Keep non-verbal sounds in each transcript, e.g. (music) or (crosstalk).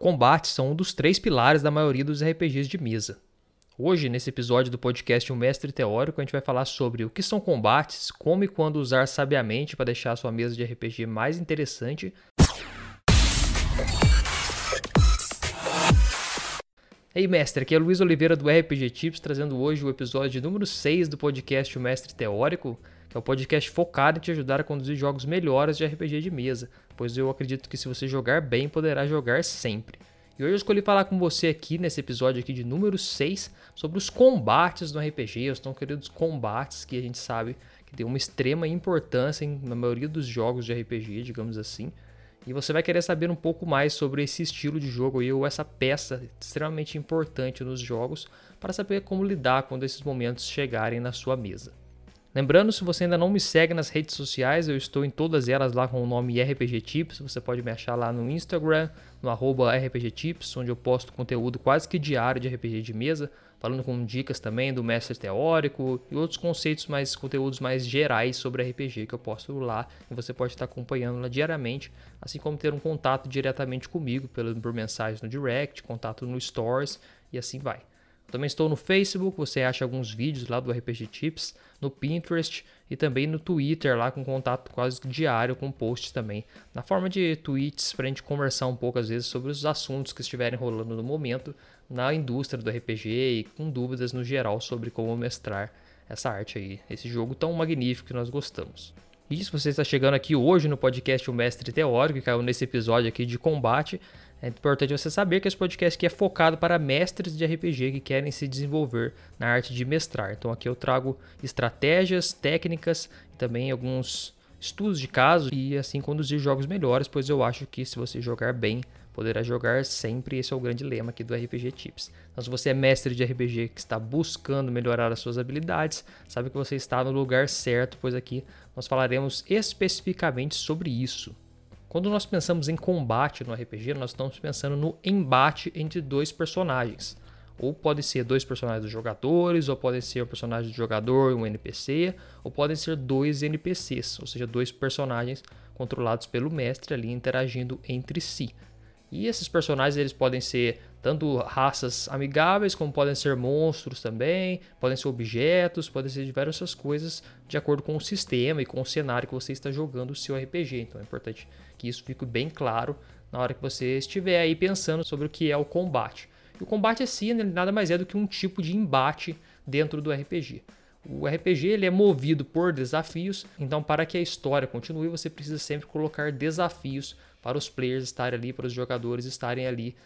Combates são um dos três pilares da maioria dos RPGs de mesa. Hoje, nesse episódio do podcast O Mestre Teórico, a gente vai falar sobre o que são combates, como e quando usar sabiamente para deixar a sua mesa de RPG mais interessante. Ei, mestre, aqui é Luiz Oliveira do RPG Tips, trazendo hoje o episódio número 6 do podcast O Mestre Teórico que é o podcast focado em te ajudar a conduzir jogos melhores de RPG de mesa, pois eu acredito que se você jogar bem, poderá jogar sempre. E hoje eu escolhi falar com você aqui nesse episódio aqui de número 6 sobre os combates no RPG, os tão queridos combates que a gente sabe que tem uma extrema importância na maioria dos jogos de RPG, digamos assim. E você vai querer saber um pouco mais sobre esse estilo de jogo aí, ou essa peça extremamente importante nos jogos, para saber como lidar quando esses momentos chegarem na sua mesa. Lembrando, se você ainda não me segue nas redes sociais, eu estou em todas elas lá com o nome RPG Tips. Você pode me achar lá no Instagram, no arroba RPG Tips, onde eu posto conteúdo quase que diário de RPG de mesa, falando com dicas também do mestre teórico e outros conceitos mais, conteúdos mais gerais sobre RPG que eu posto lá e você pode estar acompanhando lá diariamente, assim como ter um contato diretamente comigo pelo, por mensagem no direct, contato no Stores e assim vai. Também estou no Facebook, você acha alguns vídeos lá do RPG Tips, no Pinterest e também no Twitter, lá com contato quase diário com posts também, na forma de tweets para a gente conversar um pouco às vezes sobre os assuntos que estiverem rolando no momento na indústria do RPG e com dúvidas no geral sobre como mestrar essa arte aí, esse jogo tão magnífico que nós gostamos. E se você está chegando aqui hoje no podcast O Mestre Teórico, que caiu nesse episódio aqui de combate, é importante você saber que esse podcast aqui é focado para mestres de RPG que querem se desenvolver na arte de mestrar. Então aqui eu trago estratégias, técnicas e também alguns estudos de caso e assim conduzir jogos melhores, pois eu acho que se você jogar bem, poderá jogar sempre. Esse é o grande lema aqui do RPG Tips. Então, se você é mestre de RPG que está buscando melhorar as suas habilidades, sabe que você está no lugar certo, pois aqui nós falaremos especificamente sobre isso. Quando nós pensamos em combate no RPG, nós estamos pensando no embate entre dois personagens. Ou pode ser dois personagens dos jogadores, ou podem ser um personagem do jogador e um NPC, ou podem ser dois NPCs, ou seja, dois personagens controlados pelo mestre ali interagindo entre si. E esses personagens eles podem ser tanto raças amigáveis, como podem ser monstros também, podem ser objetos, podem ser diversas coisas de acordo com o sistema e com o cenário que você está jogando o seu RPG. Então é importante que isso fique bem claro na hora que você estiver aí pensando sobre o que é o combate. E o combate assim nada mais é do que um tipo de embate dentro do RPG. O RPG ele é movido por desafios, então para que a história continue, você precisa sempre colocar desafios para os players estarem ali, para os jogadores estarem ali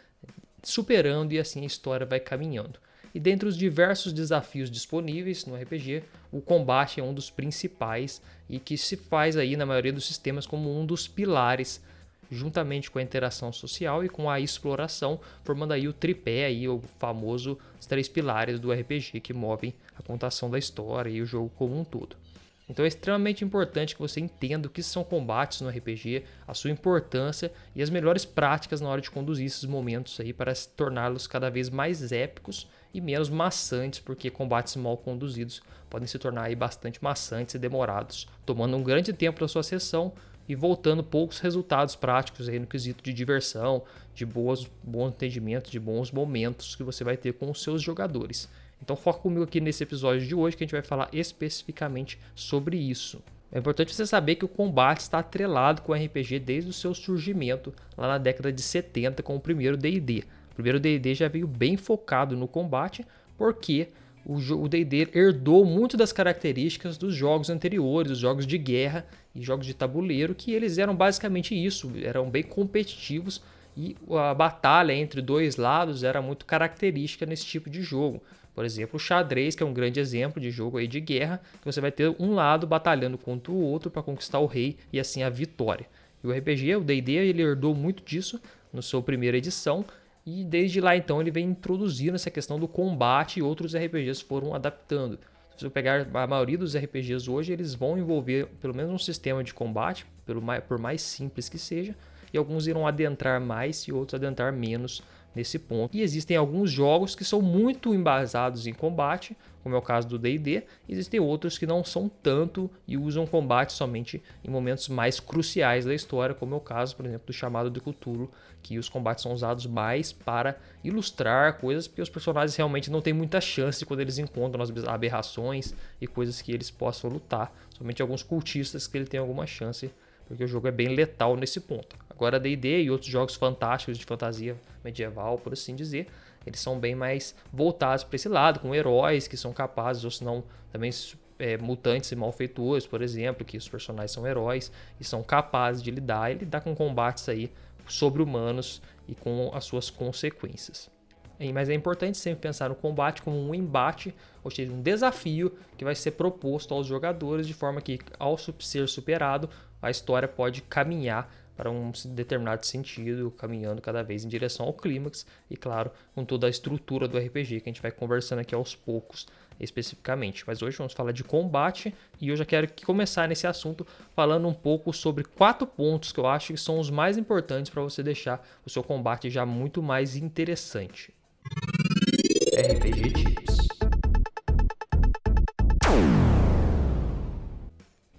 superando e assim a história vai caminhando. E dentre os diversos desafios disponíveis no RPG, o combate é um dos principais e que se faz aí na maioria dos sistemas como um dos pilares, juntamente com a interação social e com a exploração, formando aí o tripé aí o famoso os três pilares do RPG que movem a contação da história e o jogo como um todo. Então é extremamente importante que você entenda o que são combates no RPG, a sua importância e as melhores práticas na hora de conduzir esses momentos aí para torná-los cada vez mais épicos e menos maçantes, porque combates mal conduzidos podem se tornar aí bastante maçantes e demorados, tomando um grande tempo da sua sessão e voltando poucos resultados práticos aí no quesito de diversão, de boas, bons entendimentos, de bons momentos que você vai ter com os seus jogadores. Então foca comigo aqui nesse episódio de hoje que a gente vai falar especificamente sobre isso. É importante você saber que o combate está atrelado com o RPG desde o seu surgimento lá na década de 70 com o primeiro D&D. O primeiro D&D já veio bem focado no combate porque o D&D herdou muito das características dos jogos anteriores, os jogos de guerra e jogos de tabuleiro, que eles eram basicamente isso, eram bem competitivos e a batalha entre dois lados era muito característica nesse tipo de jogo. Por exemplo, o xadrez, que é um grande exemplo de jogo aí de guerra, que você vai ter um lado batalhando contra o outro para conquistar o rei e assim a vitória. E o RPG, o D&D, ele herdou muito disso na sua primeira edição, e desde lá então ele vem introduzindo essa questão do combate e outros RPGs foram adaptando. Se você pegar a maioria dos RPGs hoje, eles vão envolver pelo menos um sistema de combate, pelo mais, por mais simples que seja, e alguns irão adentrar mais e outros adentrar menos nesse ponto. E existem alguns jogos que são muito embasados em combate, como é o caso do D&D, existem outros que não são tanto e usam combate somente em momentos mais cruciais da história, como é o caso, por exemplo, do chamado de Cthulhu, que os combates são usados mais para ilustrar coisas, porque os personagens realmente não têm muita chance quando eles encontram as aberrações e coisas que eles possam lutar. Somente alguns cultistas que ele tem alguma chance, porque o jogo é bem letal nesse ponto. Agora D&D e outros jogos fantásticos de fantasia medieval, por assim dizer, eles são bem mais voltados para esse lado, com heróis que são capazes, ou se não, também é, mutantes e malfeitores, por exemplo, que os personagens são heróis e são capazes de lidar e lidar com combates aí sobre-humanos e com as suas consequências. Mas é importante sempre pensar no combate como um embate, ou seja, um desafio que vai ser proposto aos jogadores de forma que, ao ser superado, a história pode caminhar para um determinado sentido, caminhando cada vez em direção ao clímax e, claro, com toda a estrutura do RPG que a gente vai conversando aqui aos poucos especificamente. Mas hoje vamos falar de combate e eu já quero começar nesse assunto falando um pouco sobre quatro pontos que eu acho que são os mais importantes para você deixar o seu combate já muito mais interessante. RPG Tips.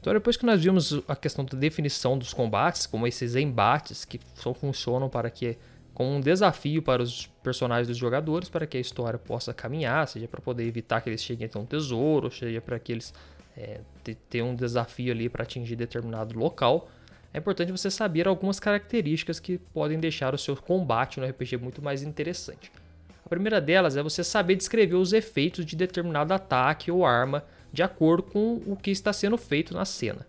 Então, depois que nós vimos a questão da definição dos combates, como esses embates que só funcionam para que como um desafio para os personagens dos jogadores, para que a história possa caminhar, seja para poder evitar que eles cheguem até um tesouro, seja para que eles é, tenham um desafio ali para atingir determinado local. É importante você saber algumas características que podem deixar o seu combate no RPG muito mais interessante. A primeira delas é você saber descrever os efeitos de determinado ataque ou arma de acordo com o que está sendo feito na cena.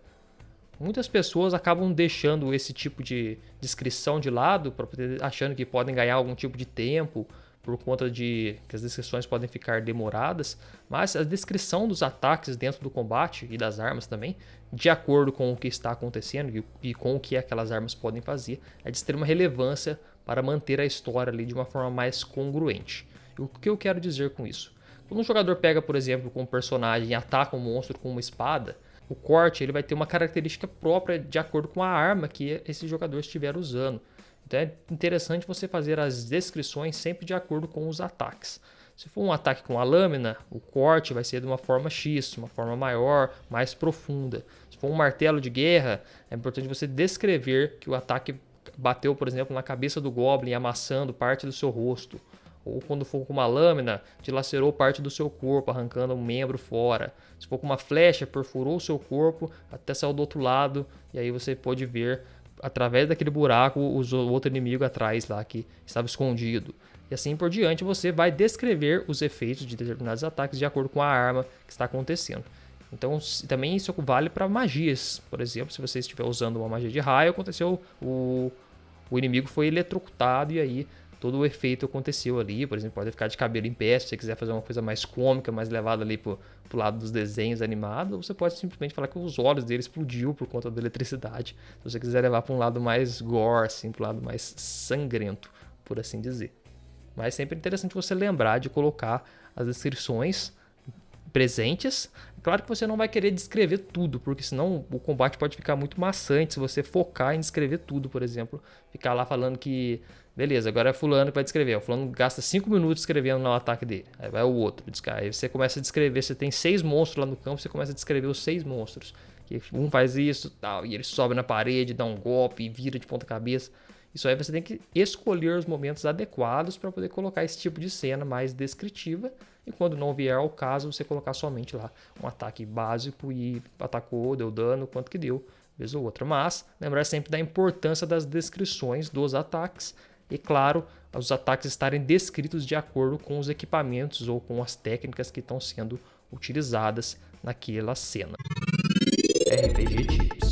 Muitas pessoas acabam deixando esse tipo de descrição de lado, achando que podem ganhar algum tipo de tempo por conta de que as descrições podem ficar demoradas, mas a descrição dos ataques dentro do combate e das armas também, de acordo com o que está acontecendo e com o que aquelas armas podem fazer, é de extrema relevância para manter a história ali de uma forma mais congruente. E o que eu quero dizer com isso? Quando um jogador pega, por exemplo, com um personagem e ataca um monstro com uma espada, o corte ele vai ter uma característica própria de acordo com a arma que esse jogador estiver usando. Então é interessante você fazer as descrições sempre de acordo com os ataques. Se for um ataque com a lâmina, o corte vai ser de uma forma X, uma forma maior, mais profunda. Se for um martelo de guerra, é importante você descrever que o ataque bateu, por exemplo, na cabeça do Goblin, amassando parte do seu rosto ou quando for com uma lâmina, dilacerou parte do seu corpo, arrancando um membro fora. Se for com uma flecha, perfurou o seu corpo até sair do outro lado, e aí você pode ver através daquele buraco o outro inimigo atrás lá que estava escondido. E assim por diante, você vai descrever os efeitos de determinados ataques de acordo com a arma que está acontecendo. Então, também isso vale para magias. Por exemplo, se você estiver usando uma magia de raio, aconteceu o, o inimigo foi eletrocutado e aí todo o efeito aconteceu ali. Por exemplo, pode ficar de cabelo em pé, se você quiser fazer uma coisa mais cômica, mais levada ali pro, pro lado dos desenhos animados, ou você pode simplesmente falar que os olhos dele explodiu por conta da eletricidade. Se você quiser levar para um lado mais gore, assim, um lado mais sangrento, por assim dizer. Mas é sempre interessante você lembrar de colocar as descrições presentes. Claro que você não vai querer descrever tudo, porque senão o combate pode ficar muito maçante se você focar em descrever tudo, por exemplo. Ficar lá falando que Beleza, agora é fulano que vai descrever. O fulano gasta 5 minutos escrevendo no ataque dele. Aí vai o outro. Aí você começa a descrever. Você tem seis monstros lá no campo, você começa a descrever os seis monstros. Que um faz isso tal, e ele sobe na parede, dá um golpe e vira de ponta cabeça. Isso aí você tem que escolher os momentos adequados para poder colocar esse tipo de cena mais descritiva. E quando não vier ao caso, você colocar somente lá um ataque básico e atacou, deu dano, quanto que deu, vez ou outra. Mas lembrar sempre da importância das descrições dos ataques e, claro, os ataques estarem descritos de acordo com os equipamentos ou com as técnicas que estão sendo utilizadas naquela cena. RPG Tips.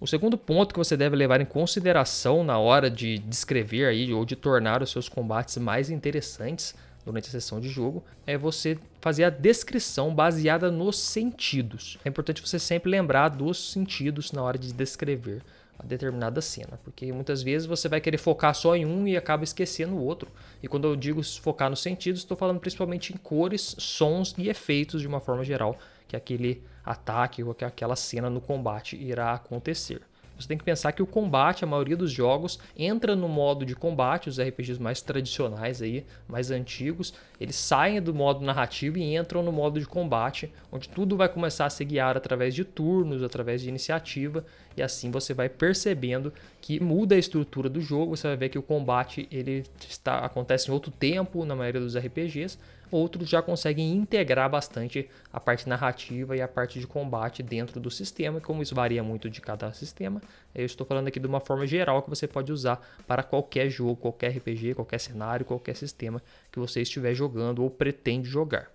O segundo ponto que você deve levar em consideração na hora de descrever aí ou de tornar os seus combates mais interessantes durante a sessão de jogo é você fazer a descrição baseada nos sentidos. É importante você sempre lembrar dos sentidos na hora de descrever a determinada cena, porque muitas vezes você vai querer focar só em um e acaba esquecendo o outro. E quando eu digo focar nos sentidos, estou falando principalmente em cores, sons e efeitos de uma forma geral que aquele ataque ou que aquela cena no combate irá acontecer. Você tem que pensar que o combate, a maioria dos jogos, entra no modo de combate, os RPGs mais tradicionais aí, mais antigos, eles saem do modo narrativo e entram no modo de combate, onde tudo vai começar a se guiar através de turnos, através de iniciativa, e assim você vai percebendo que muda a estrutura do jogo, você vai ver que o combate ele está acontece em outro tempo na maioria dos RPGs, outros já conseguem integrar bastante a parte narrativa e a parte de combate dentro do sistema, como isso varia muito de cada sistema. Eu estou falando aqui de uma forma geral que você pode usar para qualquer jogo, qualquer RPG, qualquer cenário, qualquer sistema que você estiver jogando ou pretende jogar.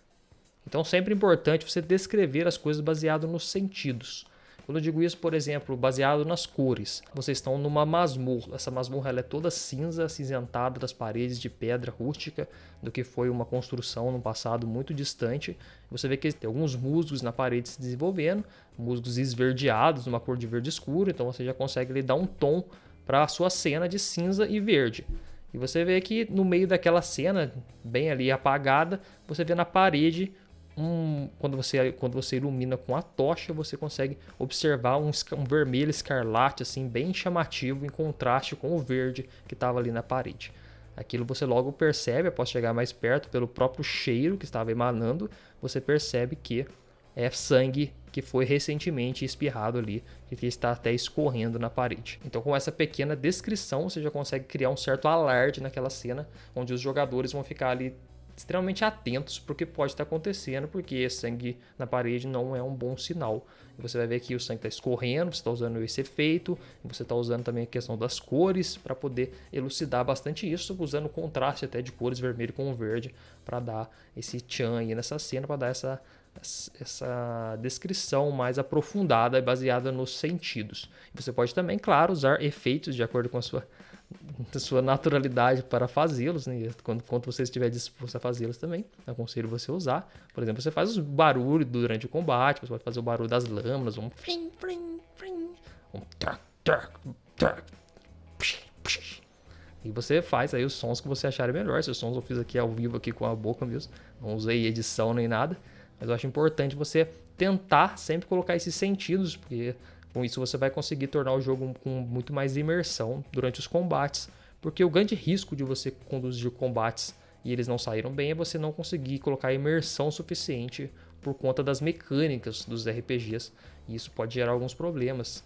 Então, sempre é importante você descrever as coisas baseado nos sentidos. Quando eu digo isso, por exemplo, baseado nas cores, vocês estão numa masmorra. Essa masmorra ela é toda cinza, acinzentada das paredes de pedra rústica, do que foi uma construção no passado muito distante. Você vê que tem alguns musgos na parede se desenvolvendo, musgos esverdeados, numa cor de verde escuro, então você já consegue lhe dar um tom para a sua cena de cinza e verde. E você vê que no meio daquela cena, bem ali apagada, você vê na parede um, quando, você, quando você ilumina com a tocha, você consegue observar um, um vermelho escarlate assim bem chamativo em contraste com o verde que estava ali na parede. Aquilo você logo percebe, após chegar mais perto, pelo próprio cheiro que estava emanando, você percebe que é sangue que foi recentemente espirrado ali e que está até escorrendo na parede. Então, com essa pequena descrição, você já consegue criar um certo alarde naquela cena, onde os jogadores vão ficar ali extremamente atentos para o que pode estar acontecendo, porque sangue na parede não é um bom sinal. Você vai ver que o sangue está escorrendo, você está usando esse efeito, você está usando também a questão das cores para poder elucidar bastante isso, usando contraste até de cores vermelho com verde para dar esse tchan aí nessa cena, para dar essa, essa descrição mais aprofundada baseada nos sentidos. Você pode também, claro, usar efeitos de acordo com a sua da sua naturalidade para fazê-los, né? quando, quando você estiver disposto a fazê-los também, aconselho você usar. Por exemplo, você faz o barulho durante o combate, você pode fazer o barulho das lâminas, um frim, frim, frim, um tac, tac, tac, e você faz aí os sons que você achar melhor. Esses sons eu fiz aqui ao vivo aqui com a boca mesmo, não usei edição nem nada, mas eu acho importante você tentar sempre colocar esses sentidos, porque com isso você vai conseguir tornar o jogo com muito mais imersão durante os combates, porque o grande risco de você conduzir combates e eles não saíram bem é você não conseguir colocar imersão suficiente por conta das mecânicas dos RPGs, e isso pode gerar alguns problemas.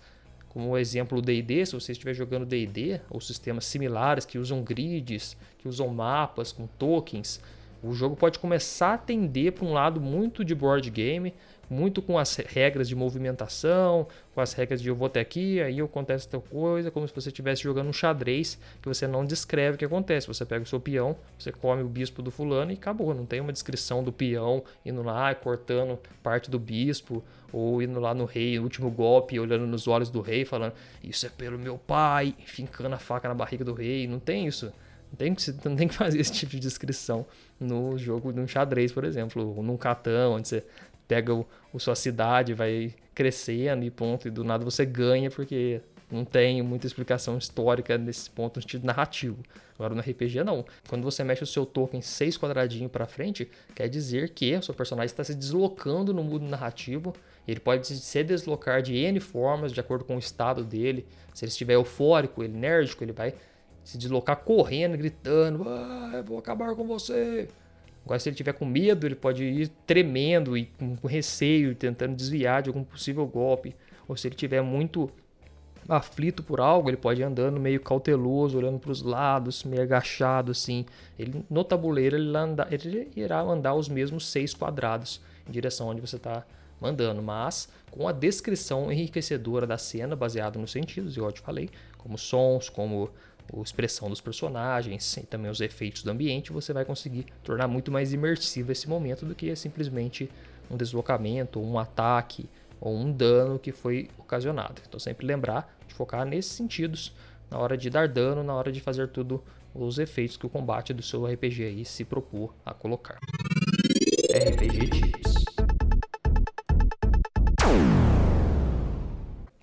Como o exemplo do D&D, se você estiver jogando D&D ou sistemas similares que usam grids, que usam mapas com tokens, o jogo pode começar a tender para um lado muito de board game, muito com as regras de movimentação, com as regras de eu vou até aqui, aí acontece tal coisa, como se você estivesse jogando um xadrez que você não descreve o que acontece. Você pega o seu peão, você come o bispo do fulano e acabou. Não tem uma descrição do peão indo lá cortando parte do bispo, ou indo lá no rei, no último golpe, olhando nos olhos do rei, falando isso é pelo meu pai, fincando a faca na barriga do rei. Não tem isso. Não tem, que, não tem que fazer esse tipo de descrição no jogo de um xadrez, por exemplo, ou num catão, onde você pega o, o sua cidade, vai crescendo e ponto, e do nada você ganha porque não tem muita explicação histórica nesse ponto no sentido narrativo. Agora no RPG não. Quando você mexe o seu token seis quadradinhos para frente, quer dizer que o seu personagem está se deslocando no mundo narrativo. Ele pode se deslocar de N formas, de acordo com o estado dele. Se ele estiver eufórico, enérgico, ele vai se deslocar correndo, gritando: ah, eu vou acabar com você. Agora, se ele tiver com medo, ele pode ir tremendo e com receio, tentando desviar de algum possível golpe. Ou se ele tiver muito aflito por algo, ele pode ir andando meio cauteloso, olhando para os lados, meio agachado assim. Ele no tabuleiro ele, anda, ele irá andar os mesmos seis quadrados em direção onde você está mandando, mas com a descrição enriquecedora da cena, baseado nos sentidos, eu te falei, como sons, como a expressão dos personagens e também os efeitos do ambiente, você vai conseguir tornar muito mais imersivo esse momento do que simplesmente um deslocamento, um ataque ou um dano que foi ocasionado. Então sempre lembrar de focar nesses sentidos na hora de dar dano, na hora de fazer tudo os efeitos que o combate do seu RPG aí se propor a colocar. RPG Tips.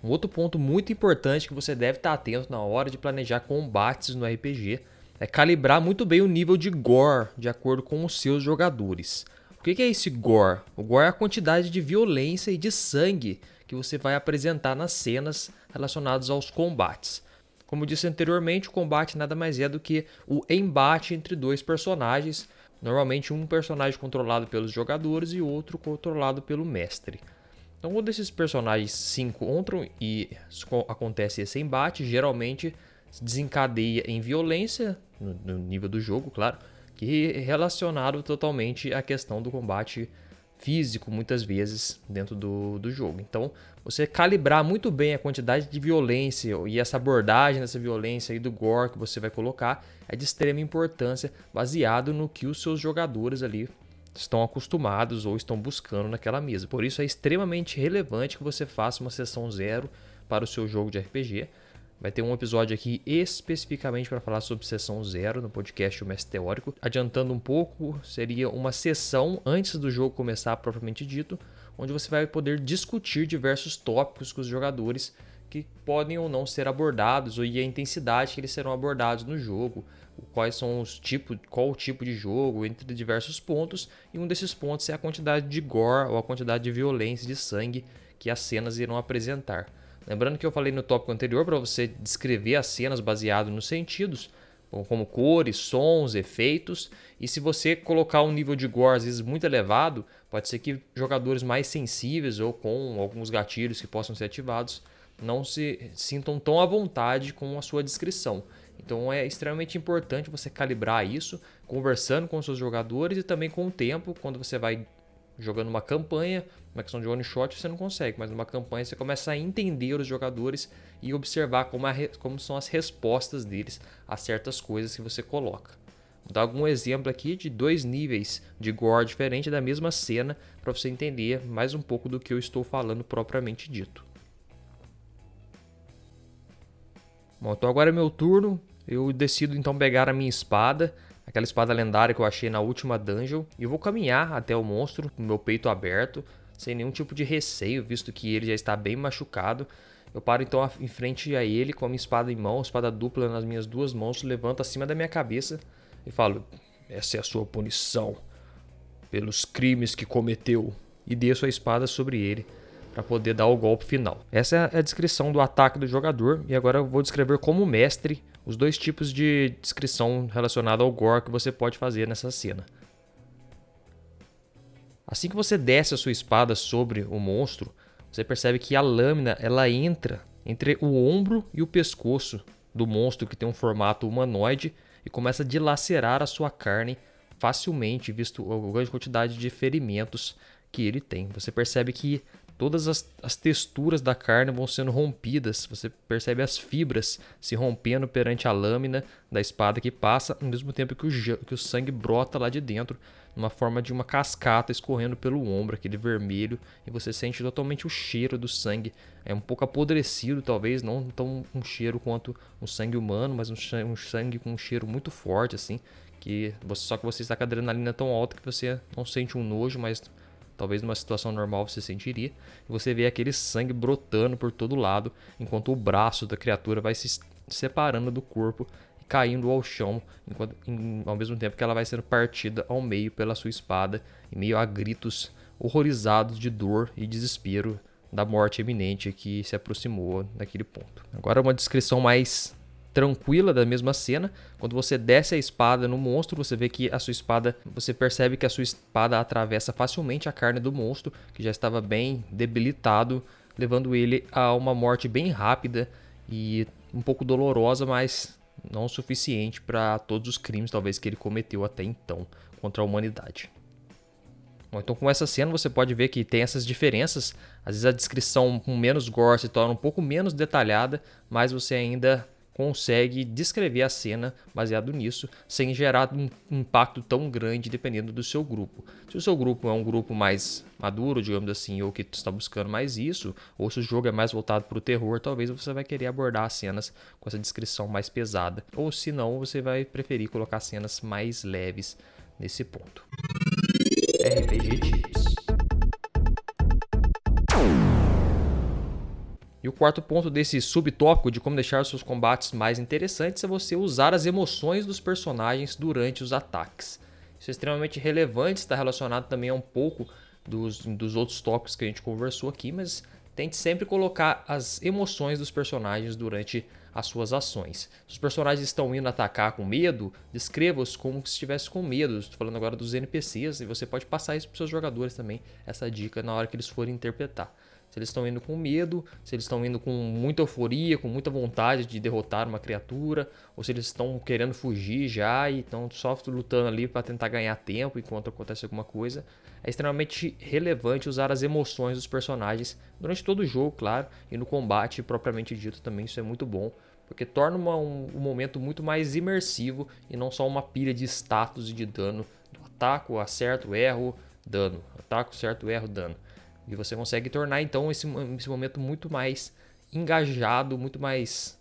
Um outro ponto muito importante que você deve estar atento na hora de planejar combates no RPG é calibrar muito bem o nível de gore de acordo com os seus jogadores. O que é esse gore? O gore é a quantidade de violência e de sangue que você vai apresentar nas cenas relacionadas aos combates. Como disse anteriormente, o combate nada mais é do que o embate entre dois personagens, normalmente um personagem controlado pelos jogadores e outro controlado pelo mestre. Então, quando esses personagens se encontram e acontece esse embate, geralmente desencadeia em violência, no, nível do jogo, claro, que é relacionado totalmente à questão do combate físico, muitas vezes, dentro do, do jogo. Então, você calibrar muito bem a quantidade de violência e essa abordagem dessa violência e do gore que você vai colocar é de extrema importância, baseado no que os seus jogadores ali estão acostumados ou estão buscando naquela mesa. Por isso é extremamente relevante que você faça uma sessão zero para o seu jogo de RPG. Vai ter um episódio aqui especificamente para falar sobre sessão zero no podcast O Mestre Teórico. Adiantando um pouco, seria uma sessão antes do jogo começar propriamente dito, onde você vai poder discutir diversos tópicos com os jogadores que podem ou não ser abordados, e a intensidade que eles serão abordados no jogo, quais são os tipos, qual o tipo de jogo, entre diversos pontos, e um desses pontos é a quantidade de gore ou a quantidade de violência, de sangue que as cenas irão apresentar. Lembrando que eu falei no tópico anterior para você descrever as cenas baseado nos sentidos, como cores, sons, efeitos, e se você colocar um nível de gore às vezes muito elevado, pode ser que jogadores mais sensíveis ou com alguns gatilhos que possam ser ativados não se sintam tão à vontade com a sua descrição. Então é extremamente importante você calibrar isso, conversando com os seus jogadores e também com o tempo, quando você vai jogando uma campanha, uma questão de one shot você não consegue, mas numa campanha você começa a entender os jogadores e observar como, a, como são as respostas deles a certas coisas que você coloca. Vou dar algum exemplo aqui de dois níveis de gore diferente da mesma cena para você entender mais um pouco do que eu estou falando propriamente dito. Bom, então agora é meu turno. Eu decido então pegar a minha espada, aquela espada lendária que eu achei na última dungeon, e vou caminhar até o monstro com meu peito aberto, sem nenhum tipo de receio, visto que ele já está bem machucado. Eu paro então em frente a ele com a minha espada em mão, espada dupla nas minhas duas mãos, levanto acima da minha cabeça e falo: Essa é a sua punição pelos crimes que cometeu. E desço a espada sobre ele para poder dar o golpe final. Essa é a descrição do ataque do jogador e agora eu vou descrever como mestre os dois tipos de descrição relacionada ao gore que você pode fazer nessa cena. Assim que você desce a sua espada sobre o monstro, você percebe que a lâmina ela entra entre o ombro e o pescoço do monstro que tem um formato humanoide e começa a dilacerar a sua carne facilmente, visto a grande quantidade de ferimentos que ele tem. Você percebe que todas as, as texturas da carne vão sendo rompidas. Você percebe as fibras se rompendo perante a lâmina da espada que passa, ao mesmo tempo que o, que o sangue brota lá de dentro, numa forma de uma cascata escorrendo pelo ombro, aquele vermelho, e você sente totalmente o cheiro do sangue. É um pouco apodrecido, talvez, não tão um cheiro quanto um sangue humano, mas um, um sangue com um cheiro muito forte, assim. Que você, só que você está com a adrenalina tão alta que você não sente um nojo, mas talvez numa situação normal você sentiria, e você vê aquele sangue brotando por todo lado, enquanto o braço da criatura vai se separando do corpo e caindo ao chão, enquanto, em, ao mesmo tempo que ela vai sendo partida ao meio pela sua espada, em meio a gritos horrorizados de dor e desespero da morte eminente que se aproximou naquele ponto. Agora uma descrição mais tranquila da mesma cena. Quando você desce a espada no monstro, você vê que a sua espada, você percebe que a sua espada atravessa facilmente a carne do monstro, que já estava bem debilitado, levando ele a uma morte bem rápida e um pouco dolorosa, mas não o suficiente para todos os crimes talvez que ele cometeu até então contra a humanidade. Bom, então com essa cena você pode ver que tem essas diferenças. Às vezes a descrição com menos gore se torna um pouco menos detalhada, mas você ainda consegue descrever a cena baseado nisso, sem gerar um impacto tão grande dependendo do seu grupo. Se o seu grupo é um grupo mais maduro, digamos assim, ou que está buscando mais isso, ou se o jogo é mais voltado para o terror, talvez você vai querer abordar as cenas com essa descrição mais pesada. Ou se não, você vai preferir colocar cenas mais leves nesse ponto. RPG Tips. E o quarto ponto desse subtópico de como deixar seus combates mais interessantes é você usar as emoções dos personagens durante os ataques. Isso é extremamente relevante, está relacionado também a um pouco dos, dos outros tópicos que a gente conversou aqui, mas tente sempre colocar as emoções dos personagens durante as suas ações. Se os personagens estão indo atacar com medo, descreva-os como se estivesse com medo. Estou falando agora dos NPCs e você pode passar isso para os seus jogadores também, essa dica na hora que eles forem interpretar. Se eles estão indo com medo, se eles estão indo com muita euforia, com muita vontade de derrotar uma criatura, ou se eles estão querendo fugir já e estão só lutando ali para tentar ganhar tempo enquanto acontece alguma coisa. É extremamente relevante usar as emoções dos personagens durante todo o jogo, claro, e no combate propriamente dito também isso é muito bom, porque torna uma, um, um momento muito mais imersivo e não só uma pilha de status e de dano do ataco, acerto, erro, dano, ataco, certo, erro, dano. E você consegue tornar então esse, esse momento muito mais engajado, muito mais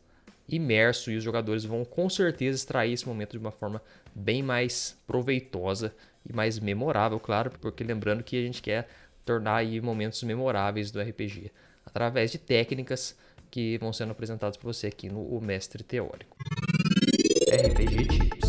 imerso e os jogadores vão com certeza extrair esse momento de uma forma bem mais proveitosa e mais memorável, claro, porque lembrando que a gente quer tornar aí momentos memoráveis do RPG através de técnicas que vão sendo apresentadas para você aqui no o Mestre Teórico. RPG Tips.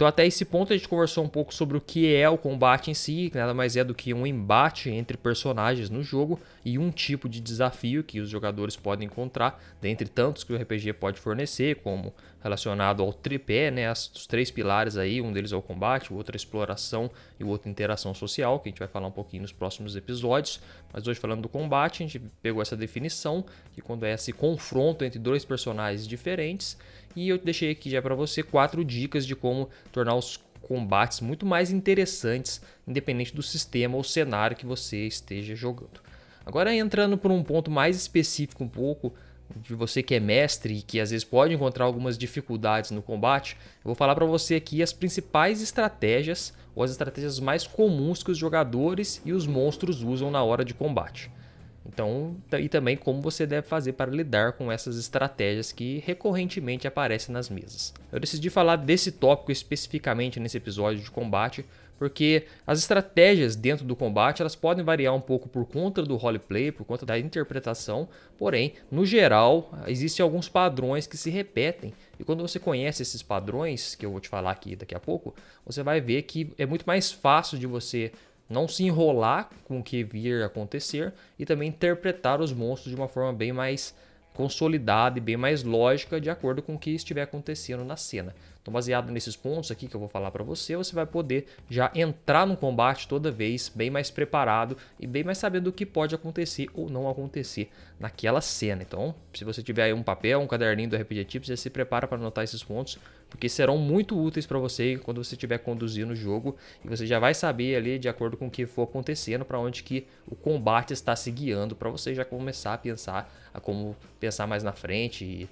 Então, até esse ponto, a gente conversou um pouco sobre o que é o combate em si, que nada mais é do que um embate entre personagens no jogo e um tipo de desafio que os jogadores podem encontrar, dentre tantos que o RPG pode fornecer, como relacionado ao tripé, né, os três pilares aí, um deles é o combate, o outro é a exploração e o outro é interação social, que a gente vai falar um pouquinho nos próximos episódios. Mas hoje falando do combate, a gente pegou essa definição, que quando é esse confronto entre dois personagens diferentes, e eu deixei aqui já para você quatro dicas de como tornar os combates muito mais interessantes, independente do sistema ou cenário que você esteja jogando. Agora entrando por um ponto mais específico um pouco, de você que é mestre e que às vezes pode encontrar algumas dificuldades no combate, eu vou falar para você aqui as principais estratégias ou as estratégias mais comuns que os jogadores e os monstros usam na hora de combate. Então, e também como você deve fazer para lidar com essas estratégias que recorrentemente aparecem nas mesas. Eu decidi falar desse tópico especificamente nesse episódio de combate, porque as estratégias dentro do combate elas podem variar um pouco por conta do roleplay, por conta da interpretação, porém, no geral, existem alguns padrões que se repetem. E quando você conhece esses padrões, que eu vou te falar aqui daqui a pouco, você vai ver que é muito mais fácil de você não se enrolar com o que vir acontecer e também interpretar os monstros de uma forma bem mais consolidada e bem mais lógica de acordo com o que estiver acontecendo na cena. Então, baseado nesses pontos aqui que eu vou falar para você, você vai poder já entrar no combate toda vez bem mais preparado e bem mais sabendo o que pode acontecer ou não acontecer naquela cena. Então, se você tiver aí um papel, um caderninho do RPG Tips, já se prepara para anotar esses pontos, porque serão muito úteis para você quando você estiver conduzindo o jogo e você já vai saber ali de acordo com o que for acontecendo para onde que o combate está se guiando para você já começar a pensar a como pensar mais na frente e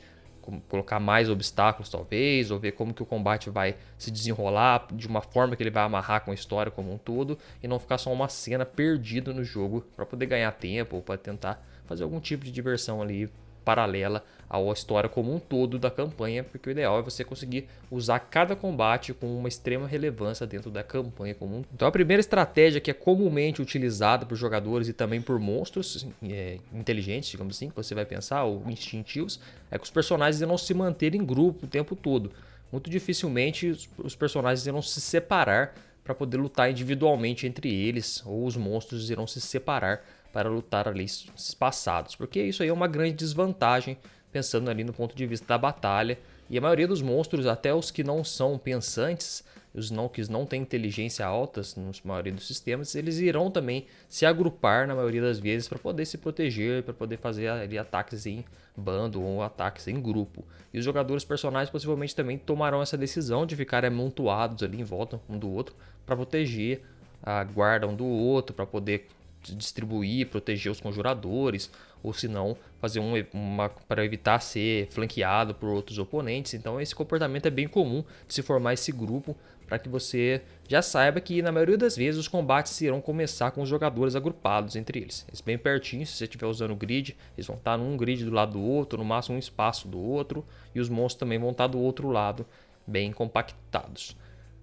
colocar mais obstáculos talvez, ou ver como que o combate vai se desenrolar de uma forma que ele vai amarrar com a história como um todo e não ficar só uma cena perdida no jogo para poder ganhar tempo ou para tentar fazer algum tipo de diversão ali paralela à história como um todo da campanha, porque o ideal é você conseguir usar cada combate com uma extrema relevância dentro da campanha comum. Então a primeira estratégia que é comumente utilizada por jogadores e também por monstros é, inteligentes, digamos assim, que você vai pensar, ou instintivos, é que os personagens não se manterem em grupo o tempo todo. Muito dificilmente os, os personagens irão se separar para poder lutar individualmente entre eles, ou os monstros irão se separar para lutar ali espaçados, porque isso aí é uma grande desvantagem pensando ali no ponto de vista da batalha. E a maioria dos monstros, até os que não são pensantes, os não que não têm inteligência altas na maioria dos sistemas, eles irão também se agrupar na maioria das vezes para poder se proteger, para poder fazer ali ataques em bando ou ataques em grupo. E os jogadores personagens possivelmente também tomarão essa decisão de ficarem amontoados ali em volta um do outro para proteger a guarda um do outro, para poder distribuir, proteger os conjuradores, ou se não, fazer um, uma para evitar ser flanqueado por outros oponentes. Então, esse comportamento é bem comum de se formar esse grupo para que você já saiba que na maioria das vezes os combates irão começar com os jogadores agrupados entre eles. Eles bem pertinho, se você estiver usando o grid, eles vão estar num grid do lado do outro, no máximo um espaço do outro, e os monstros também vão estar do outro lado, bem compactados.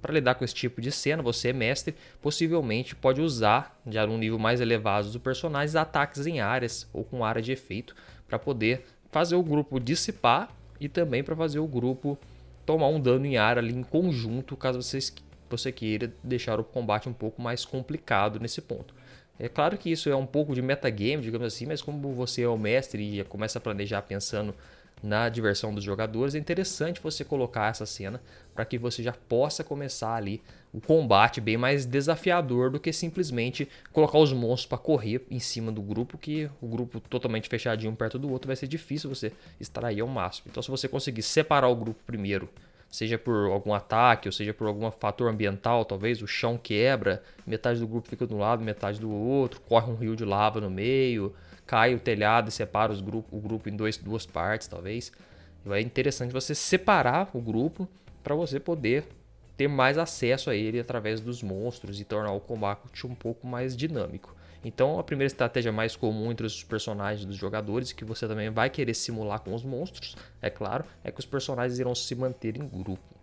Para lidar com esse tipo de cena, você, mestre, possivelmente pode usar, já num nível mais elevado do personagem, ataques em áreas ou com área de efeito para poder fazer o grupo dissipar e também para fazer o grupo tomar um dano em área ali em conjunto, caso vocês, você queira deixar o combate um pouco mais complicado nesse ponto. É claro que isso é um pouco de metagame, digamos assim, mas como você é o mestre e começa a planejar pensando na diversão dos jogadores, é interessante você colocar essa cena para que você já possa começar ali o combate bem mais desafiador do que simplesmente colocar os monstros para correr em cima do grupo, que o grupo totalmente fechadinho perto do outro vai ser difícil você extrair ao máximo. Então, se você conseguir separar o grupo primeiro, seja por algum ataque ou seja por algum fator ambiental, talvez o chão quebra, metade do grupo fica de um lado, metade do outro, corre um rio de lava no meio, cai o telhado e separa os grupo, o grupo em dois, duas partes, talvez. É interessante você separar o grupo para você poder ter mais acesso a ele através dos monstros e tornar o combate um pouco mais dinâmico. Então, a primeira estratégia mais comum entre os personagens dos jogadores, que você também vai querer simular com os monstros, é claro, é que os personagens irão se manter em grupo.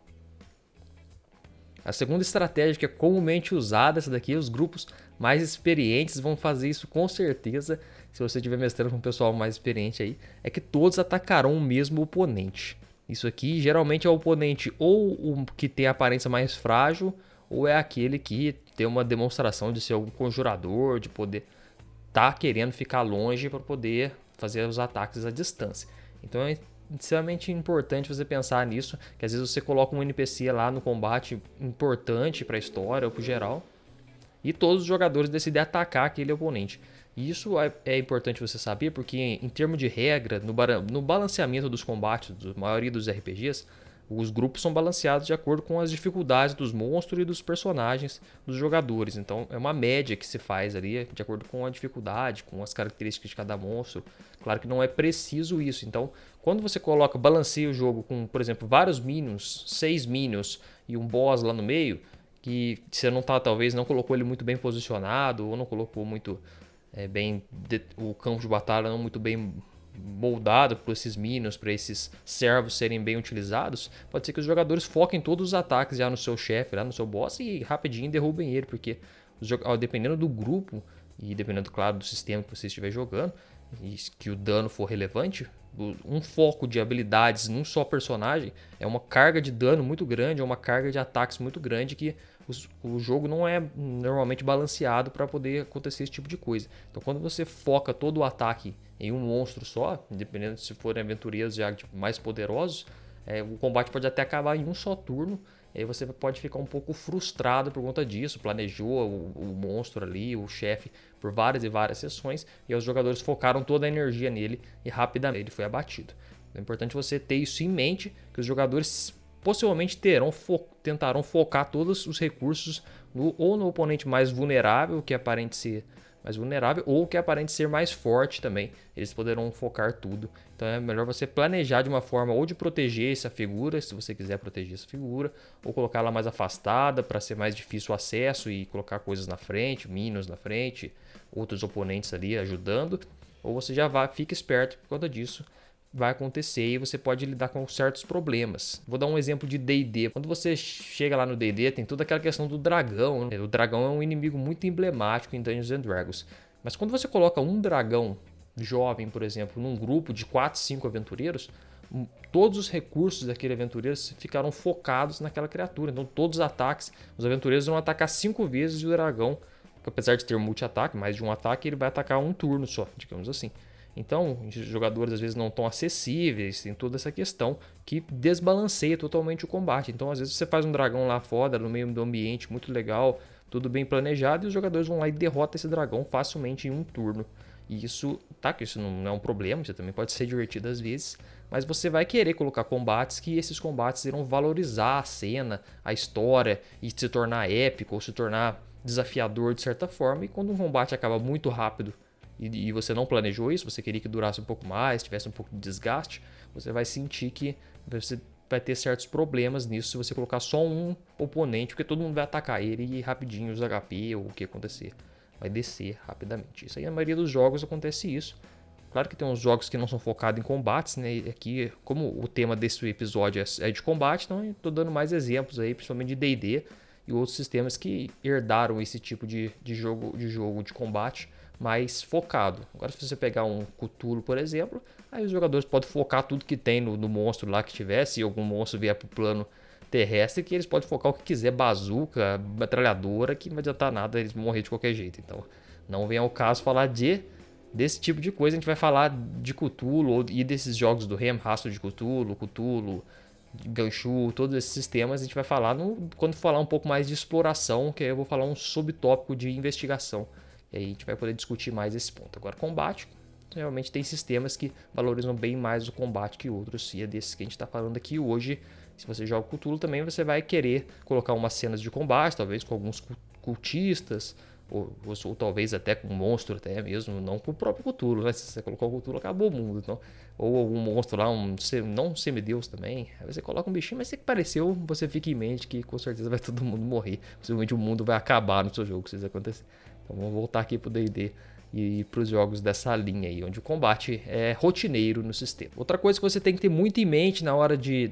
A segunda estratégia que é comumente usada, essa daqui, os grupos mais experientes vão fazer isso com certeza, se você estiver mestrando com um pessoal mais experiente aí, é que todos atacarão o mesmo oponente. Isso aqui geralmente é o oponente ou o que tem a aparência mais frágil, ou é aquele que tem uma demonstração de ser algum conjurador, de poder estar tá querendo ficar longe para poder fazer os ataques à distância. Então é extremamente importante você pensar nisso, que às vezes você coloca um NPC lá no combate importante para a história ou para o geral, e todos os jogadores decidem atacar aquele oponente. Isso é, é, importante você saber porque, em, em termos de regra, no, no balanceamento dos combates da maioria dos RPGs, os grupos são balanceados de acordo com as dificuldades dos monstros e dos personagens dos jogadores. Então é uma média que se faz ali de acordo com a dificuldade, com as características de cada monstro. Claro que não é preciso isso. Então, quando você coloca, balanceia o jogo com, por exemplo, vários minions, seis minions e um boss lá no meio, que você não tá, talvez não colocou ele muito bem posicionado ou não colocou muito é, bem de, o campo de batalha não muito bem moldado para esses minions, para esses servos serem bem utilizados, pode ser que os jogadores foquem todos os ataques já no seu chefe, lá no seu boss e rapidinho derrubem ele, porque dependendo do grupo e dependendo, claro, do sistema que você estiver jogando, e que o dano for relevante, um foco de habilidades num só personagem é uma carga de dano muito grande, é uma carga de ataques muito grande que o jogo não é normalmente balanceado para poder acontecer esse tipo de coisa. Então, quando você foca todo o ataque em um monstro só, dependendo se forem aventureiros já tipo, mais poderosos, é, o combate pode até acabar em um só turno. E aí você pode ficar um pouco frustrado por conta disso. Planejou o, o monstro ali, o chefe, por várias e várias sessões, e os jogadores focaram toda a energia nele e rapidamente ele foi abatido. É importante você ter isso em mente, que os jogadores possivelmente terão fo tentarão focar todos os recursos no, ou no oponente mais vulnerável, que aparente ser mais vulnerável, ou que aparente ser mais forte também. Eles poderão focar tudo. Então é melhor você planejar de uma forma ou de proteger essa figura, se você quiser proteger essa figura, ou colocar ela mais afastada para ser mais difícil o acesso e colocar coisas na frente, minions na frente, outros oponentes ali ajudando. Ou você já vai, fica esperto por conta disso vai acontecer e você pode lidar com certos problemas. Vou dar um exemplo de D&D. Quando você chega lá no D&D, tem toda aquela questão do dragão. Né? O dragão é um inimigo muito emblemático em Dungeons and Dragons. Mas quando você coloca um dragão jovem, por exemplo, num grupo de 4, 5 aventureiros, todos os recursos daquele aventureiro ficaram focados naquela criatura. Então todos os ataques, os aventureiros vão atacar 5 vezes e o dragão, apesar de ter multi-ataque, mais de um ataque, ele vai atacar um turno só, digamos assim. Então, jogadores às vezes não estão acessíveis, tem toda essa questão que desbalanceia totalmente o combate. Então, às vezes você faz um dragão lá fora, no meio do ambiente, muito legal, tudo bem planejado, e os jogadores vão lá e derrotam esse dragão facilmente em um turno. E isso, tá, que isso não é um problema, você também pode ser divertido às vezes, mas você vai querer colocar combates que esses combates irão valorizar a cena, a história, e se tornar épico ou se tornar desafiador de certa forma, e quando um combate acaba muito rápido e, e, você não planejou isso, você queria que durasse um pouco mais, tivesse um pouco de desgaste, você vai sentir que você vai ter certos problemas nisso se você colocar só um oponente, porque todo mundo vai atacar ele e rapidinho os HP ou o que acontecer. Vai descer rapidamente. Isso aí, na maioria dos jogos acontece isso. Claro que tem uns jogos que não são focados em combates, né? E aqui, como o tema desse episódio é, é de combate, então tô dando mais exemplos aí, principalmente de D&D e outros sistemas que herdaram esse tipo de, de, jogo, de jogo de combate mais focado. Agora, se você pegar um Cthulhu, por exemplo, aí os jogadores podem focar tudo que tem no, no monstro lá que tiver, se algum monstro vier para o plano terrestre, que eles podem focar o que quiser, bazuca, metralhadora, que não vai adiantar nada, eles vão morrer de qualquer jeito. Então, não vem ao caso falar de desse tipo de coisa. A gente vai falar de Cthulhu e desses jogos do Rem, Rastro de Cthulhu, Cthulhu, Ganchu, todos esses sistemas. A gente vai falar no, quando falar um pouco mais de exploração, que aí eu vou falar um subtópico de investigação. E aí a gente vai poder discutir mais esse ponto. Agora, combate. Realmente tem sistemas que valorizam bem mais o combate que outros, e é desses que a gente está falando aqui hoje. Se você joga Cthulhu também, você vai querer colocar umas cenas de combate, talvez com alguns cultistas, ou, ou, ou, talvez até com um monstro até mesmo, não com o próprio Cthulhu, né? Se você colocar o Cthulhu, acabou o mundo. Então, ou algum monstro lá, um não um semideus também. Aí você coloca um bichinho, mas se pareceu, você fica em mente que com certeza vai todo mundo morrer. Possivelmente o mundo vai acabar no seu jogo se isso acontecer. Vamos voltar aqui pro D&D e para os jogos dessa linha aí, onde o combate é rotineiro no sistema. Outra coisa que você tem que ter muito em mente na hora de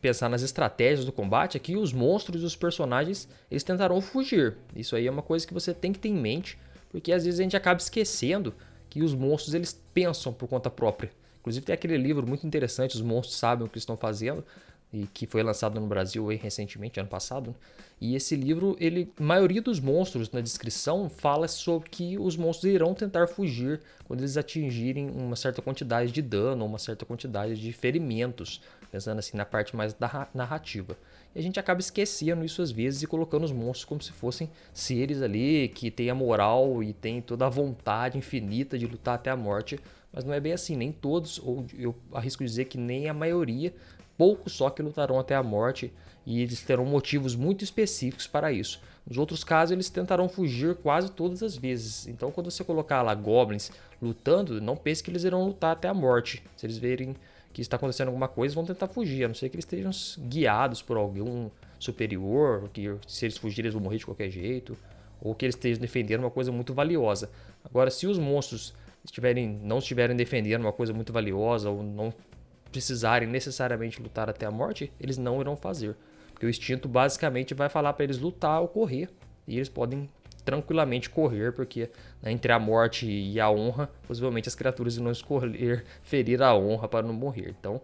pensar nas estratégias do combate é que os monstros e os personagens eles tentarão fugir. Isso aí é uma coisa que você tem que ter em mente, porque às vezes a gente acaba esquecendo que os monstros eles pensam por conta própria. Inclusive tem aquele livro muito interessante, Os Monstros Sabem o que Estão Fazendo, e que foi lançado no Brasil aí recentemente, ano passado. Né? E esse livro, ele, a maioria dos monstros na descrição fala sobre que os monstros irão tentar fugir quando eles atingirem uma certa quantidade de dano, uma certa quantidade de ferimentos, pensando assim na parte mais da narrativa. E a gente acaba esquecendo isso às vezes e colocando os monstros como se fossem seres ali que têm a moral e têm toda a vontade infinita de lutar até a morte. Mas não é bem assim, nem todos, ou eu arrisco dizer que nem a maioria poucos só que lutarão até a morte e eles terão motivos muito específicos para isso. Nos outros casos, eles tentarão fugir quase todas as vezes. Então, quando você colocar lá goblins lutando, não pense que eles irão lutar até a morte. Se eles verem que está acontecendo alguma coisa, vão tentar fugir, a não ser que eles estejam guiados por algum superior, que se eles fugirem eles vão morrer de qualquer jeito, ou que eles estejam defendendo uma coisa muito valiosa. Agora, se os monstros estiverem, não estiverem defendendo uma coisa muito valiosa ou não precisarem necessariamente lutar até a morte, eles não irão fazer. Porque o instinto basicamente vai falar para eles lutar ou correr. E eles podem tranquilamente correr, porque né, entre a morte e a honra, possivelmente as criaturas irão escolher ferir a honra para não morrer. Então,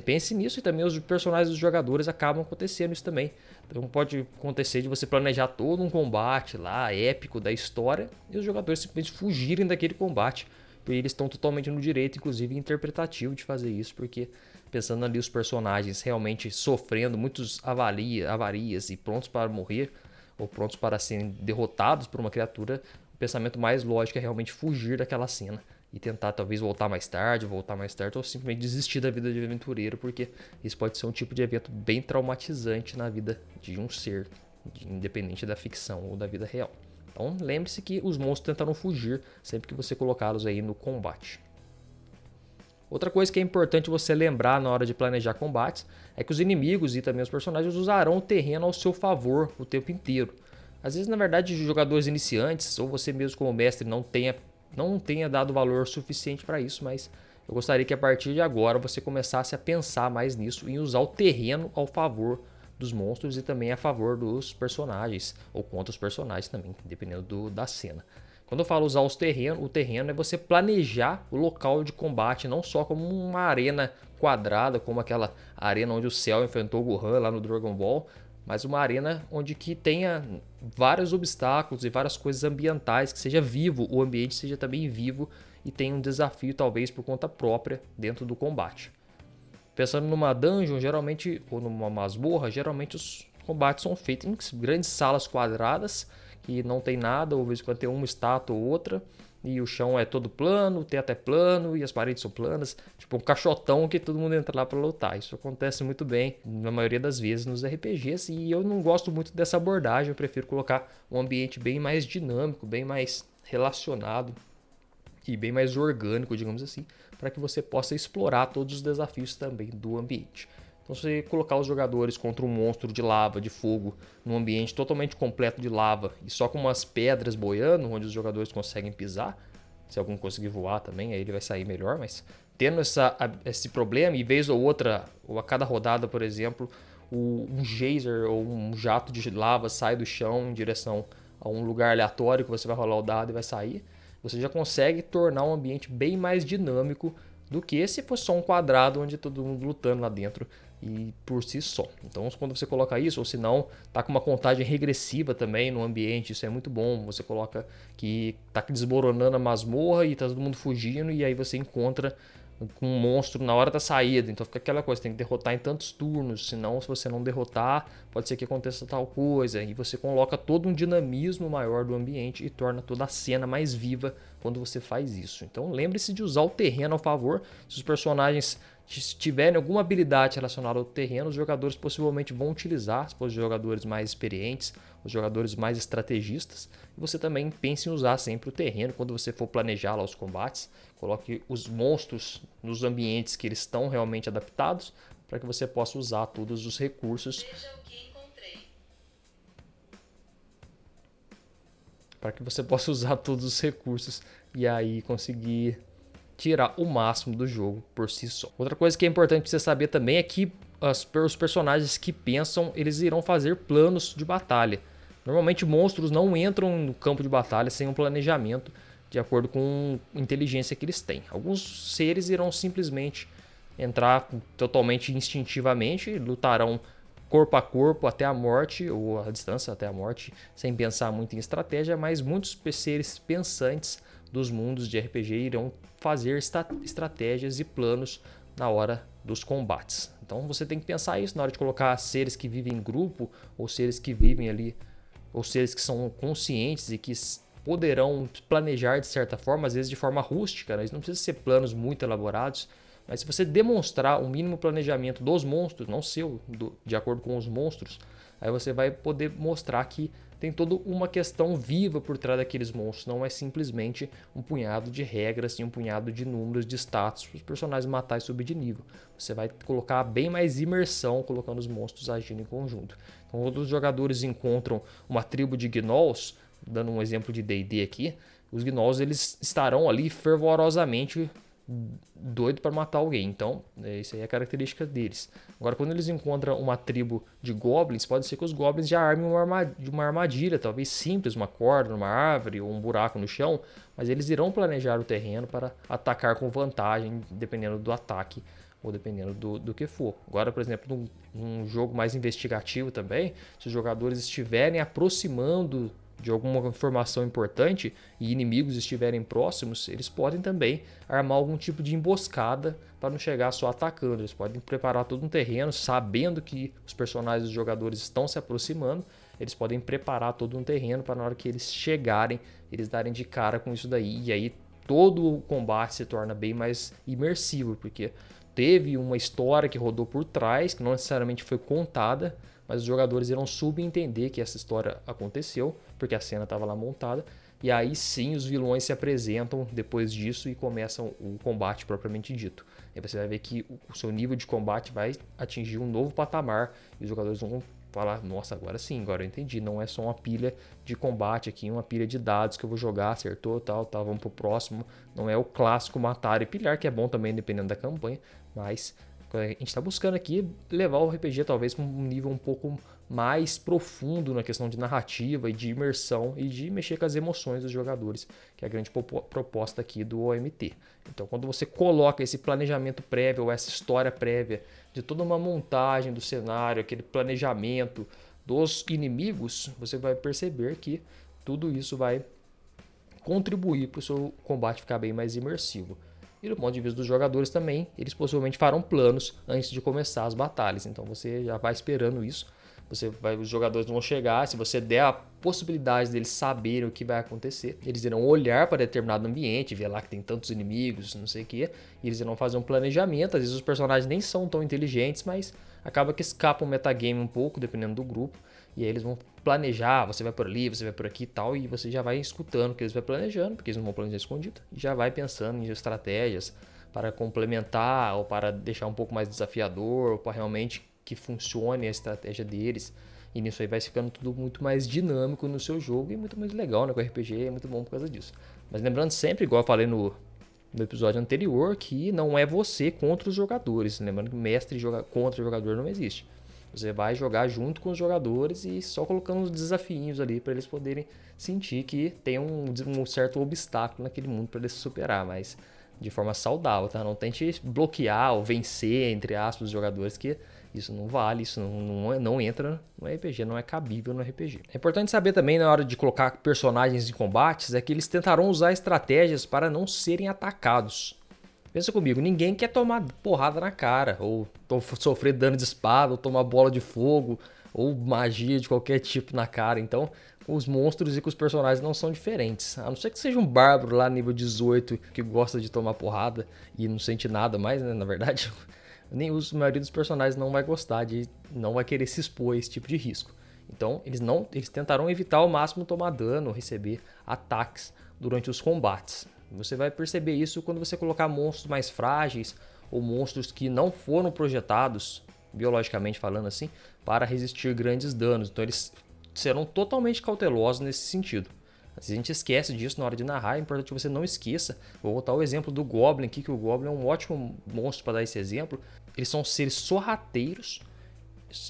pense nisso e também os personagens dos jogadores acabam acontecendo isso também. Então pode acontecer de você planejar todo um combate lá, épico da história, e os jogadores simplesmente fugirem daquele combate e eles estão totalmente no direito, inclusive interpretativo, de fazer isso, porque pensando ali os personagens realmente sofrendo muitos avalia, avarias e prontos para morrer, ou prontos para serem derrotados por uma criatura, o pensamento mais lógico é realmente fugir daquela cena e tentar talvez voltar mais tarde, voltar mais tarde, ou simplesmente desistir da vida de aventureiro, porque isso pode ser um tipo de evento bem traumatizante na vida de um ser, independente da ficção ou da vida real. Então lembre-se que os monstros tentarão fugir sempre que você colocá-los aí no combate. Outra coisa que é importante você lembrar na hora de planejar combates é que os inimigos e também os personagens usarão o terreno ao seu favor o tempo inteiro. Às vezes, na verdade, jogadores iniciantes ou você mesmo como mestre não tenha, não tenha dado valor suficiente para isso, mas eu gostaria que a partir de agora você começasse a pensar mais nisso e usar o terreno ao favor dos monstros e também a favor dos personagens, ou contra os personagens também, dependendo do, da cena. Quando eu falo usar os terrenos, o terreno é você planejar o local de combate, não só como uma arena quadrada, como aquela arena onde o Cell enfrentou o Gohan lá no Dragon Ball, mas uma arena onde que tenha vários obstáculos e várias coisas ambientais, que seja vivo, o ambiente seja também vivo e tenha um desafio talvez por conta própria dentro do combate. Pensando numa dungeon, geralmente, ou numa masmorra, geralmente os combates são feitos em grandes salas quadradas, que não tem nada, ou às vezes quando tem uma estátua ou outra, e o chão é todo plano, o teto é plano e as paredes são planas, tipo um caixotão que todo mundo entra lá para lutar. Isso acontece muito bem na maioria das vezes nos RPGs e eu não gosto muito dessa abordagem, eu prefiro colocar um ambiente bem mais dinâmico, bem mais relacionado e bem mais orgânico, digamos assim, para que você possa explorar todos os desafios também do ambiente. Então, se você colocar os jogadores contra um monstro de lava, de fogo, num ambiente totalmente completo de lava e só com umas pedras boiando, onde os jogadores conseguem pisar, se algum conseguir voar também, aí ele vai sair melhor, mas tendo essa, esse problema, e vez ou outra, ou a cada rodada, por exemplo, um geyser ou um jato de lava sai do chão em direção a um lugar aleatório que você vai rolar o dado e vai sair você já consegue tornar um ambiente bem mais dinâmico do que se fosse só um quadrado onde todo mundo lutando lá dentro e por si só. Então, quando você coloca isso, ou se não, tá com uma contagem regressiva também no ambiente, isso é muito bom. Você coloca que tá desmoronando a masmorra e tá todo mundo fugindo e aí você encontra com um monstro na hora da saída. Então fica aquela coisa, tem que derrotar em tantos turnos, senão se você não derrotar, pode ser que aconteça tal coisa. E você coloca todo um dinamismo maior do ambiente e torna toda a cena mais viva quando você faz isso. Então lembre-se de usar o terreno ao favor. Se os personagens tiverem alguma habilidade relacionada ao terreno, os jogadores possivelmente vão utilizar, se for jogadores mais experientes, os jogadores mais estrategistas. E você também pense em usar sempre o terreno quando você for planejar lá os combates. Coloque os monstros nos ambientes que eles estão realmente adaptados para que você possa usar todos os recursos. Para que você possa (laughs) usar todos os recursos e aí conseguir tirar o máximo do jogo por si só. Outra coisa que é importante você saber também é que as, os personagens que pensam, eles irão fazer planos de batalha. Normalmente monstros não entram no campo de batalha sem um planejamento de acordo com a inteligência que eles têm. Alguns seres irão simplesmente entrar totalmente instintivamente, lutarão corpo a corpo até a morte, ou a distância até a morte, sem pensar muito em estratégia, mas muitos seres pensantes dos mundos de RPG irão fazer estratégias e planos na hora dos combates. Então você tem que pensar isso na hora de colocar seres que vivem em grupo ou seres que vivem ali, ou seres que são conscientes e que poderão planejar de certa forma, às vezes de forma rústica, né? não precisa ser planos muito elaborados, mas se você demonstrar o mínimo planejamento dos monstros, não seu, do, de acordo com os monstros, aí você vai poder mostrar que tem toda uma questão viva por trás daqueles monstros. Não é simplesmente um punhado de regras e um punhado de números, de status para os personagens matar e subir de nível. Você vai colocar bem mais imersão colocando os monstros agindo em conjunto. Então, quando os jogadores encontram uma tribo de gnolls, dando um exemplo de D&D aqui, os gnolls eles estarão ali fervorosamente doido para matar alguém. Então, é, isso aí é a característica deles. Agora, quando eles encontram uma tribo de goblins, pode ser que os goblins já armem uma armadilha, uma armadilha, talvez simples, uma corda numa árvore ou um buraco no chão, mas eles irão planejar o terreno para atacar com vantagem, dependendo do ataque ou dependendo do, do que for. Agora, por exemplo, num, num jogo mais investigativo também, se os jogadores estiverem aproximando de alguma informação importante e inimigos estiverem próximos, eles podem também armar algum tipo de emboscada para não chegar só atacando. Eles podem preparar todo um terreno, sabendo que os personagens dos jogadores estão se aproximando, eles podem preparar todo um terreno para na hora que eles chegarem, eles darem de cara com isso daí. E aí todo o combate se torna bem mais imersivo, porque teve uma história que rodou por trás, que não necessariamente foi contada, mas os jogadores irão subentender que essa história aconteceu, porque a cena estava lá montada, e aí sim os vilões se apresentam depois disso e começam o combate propriamente dito. E você vai ver que o seu nível de combate vai atingir um novo patamar e os jogadores vão falar: Nossa, agora sim, agora eu entendi. Não é só uma pilha de combate aqui, uma pilha de dados que eu vou jogar, acertou, tal, tal, vamos pro próximo. Não é o clássico matar e pilhar, que é bom também dependendo da campanha, mas a gente está buscando aqui levar o RPG talvez para um nível um pouco mais profundo na questão de narrativa e de imersão e de mexer com as emoções dos jogadores, que é a grande proposta aqui do OMT. Então, quando você coloca esse planejamento prévio ou essa história prévia de toda uma montagem do cenário, aquele planejamento dos inimigos, você vai perceber que tudo isso vai contribuir para o seu combate ficar bem mais imersivo. E do ponto de vista dos jogadores também, eles possivelmente farão planos antes de começar as batalhas. Então você já vai esperando isso. Você vai, os jogadores vão chegar, se você der a possibilidade deles saberem o que vai acontecer, eles irão olhar para determinado ambiente, ver lá que tem tantos inimigos, não sei o que, e eles irão fazer um planejamento. Às vezes os personagens nem são tão inteligentes, mas acaba que escapa o metagame um pouco, dependendo do grupo. E aí eles vão planejar, você vai por ali, você vai por aqui e tal, e você já vai escutando o que eles vão planejando, porque eles não vão planejar escondido, e já vai pensando em estratégias para complementar ou para deixar um pouco mais desafiador, ou para realmente que funcione a estratégia deles. E nisso aí vai ficando tudo muito mais dinâmico no seu jogo e muito mais legal, né? Com o RPG é muito bom por causa disso. Mas lembrando sempre, igual eu falei no, no episódio anterior, que não é você contra os jogadores. Lembrando que mestre joga, contra jogador não existe. Você vai jogar junto com os jogadores e só colocando os desafios ali para eles poderem sentir que tem um, um certo obstáculo naquele mundo para eles superar, mas de forma saudável, tá? Não tente bloquear ou vencer, entre aspas, os jogadores, que isso não vale, isso não, não, não, entra no RPG, não é cabível no RPG. É importante saber também na hora de colocar personagens em combates é que eles tentarão usar estratégias para não serem atacados. Pensa comigo, ninguém quer tomar porrada na cara, ou sofrer dano de espada, ou tomar bola de fogo, ou magia de qualquer tipo na cara. Então, os monstros e com os personagens não são diferentes. A não ser que seja um bárbaro lá nível 18 que gosta de tomar porrada e não sente nada mais, né? Na verdade, (laughs) nem os a maioria dos personagens não vai gostar de, não vai querer se expor a esse tipo de risco. Então, eles não, eles tentarão evitar ao máximo tomar dano, receber ataques durante os combates. Você vai perceber isso quando você colocar monstros mais frágeis ou monstros que não foram projetados, biologicamente falando assim, para resistir grandes danos. Então eles serão totalmente cautelosos nesse sentido. a gente esquece disso na hora de narrar, é importante que você não esqueça. Vou voltar ao exemplo do Goblin aqui, que o Goblin é um ótimo monstro para dar esse exemplo. Eles são seres sorrateiros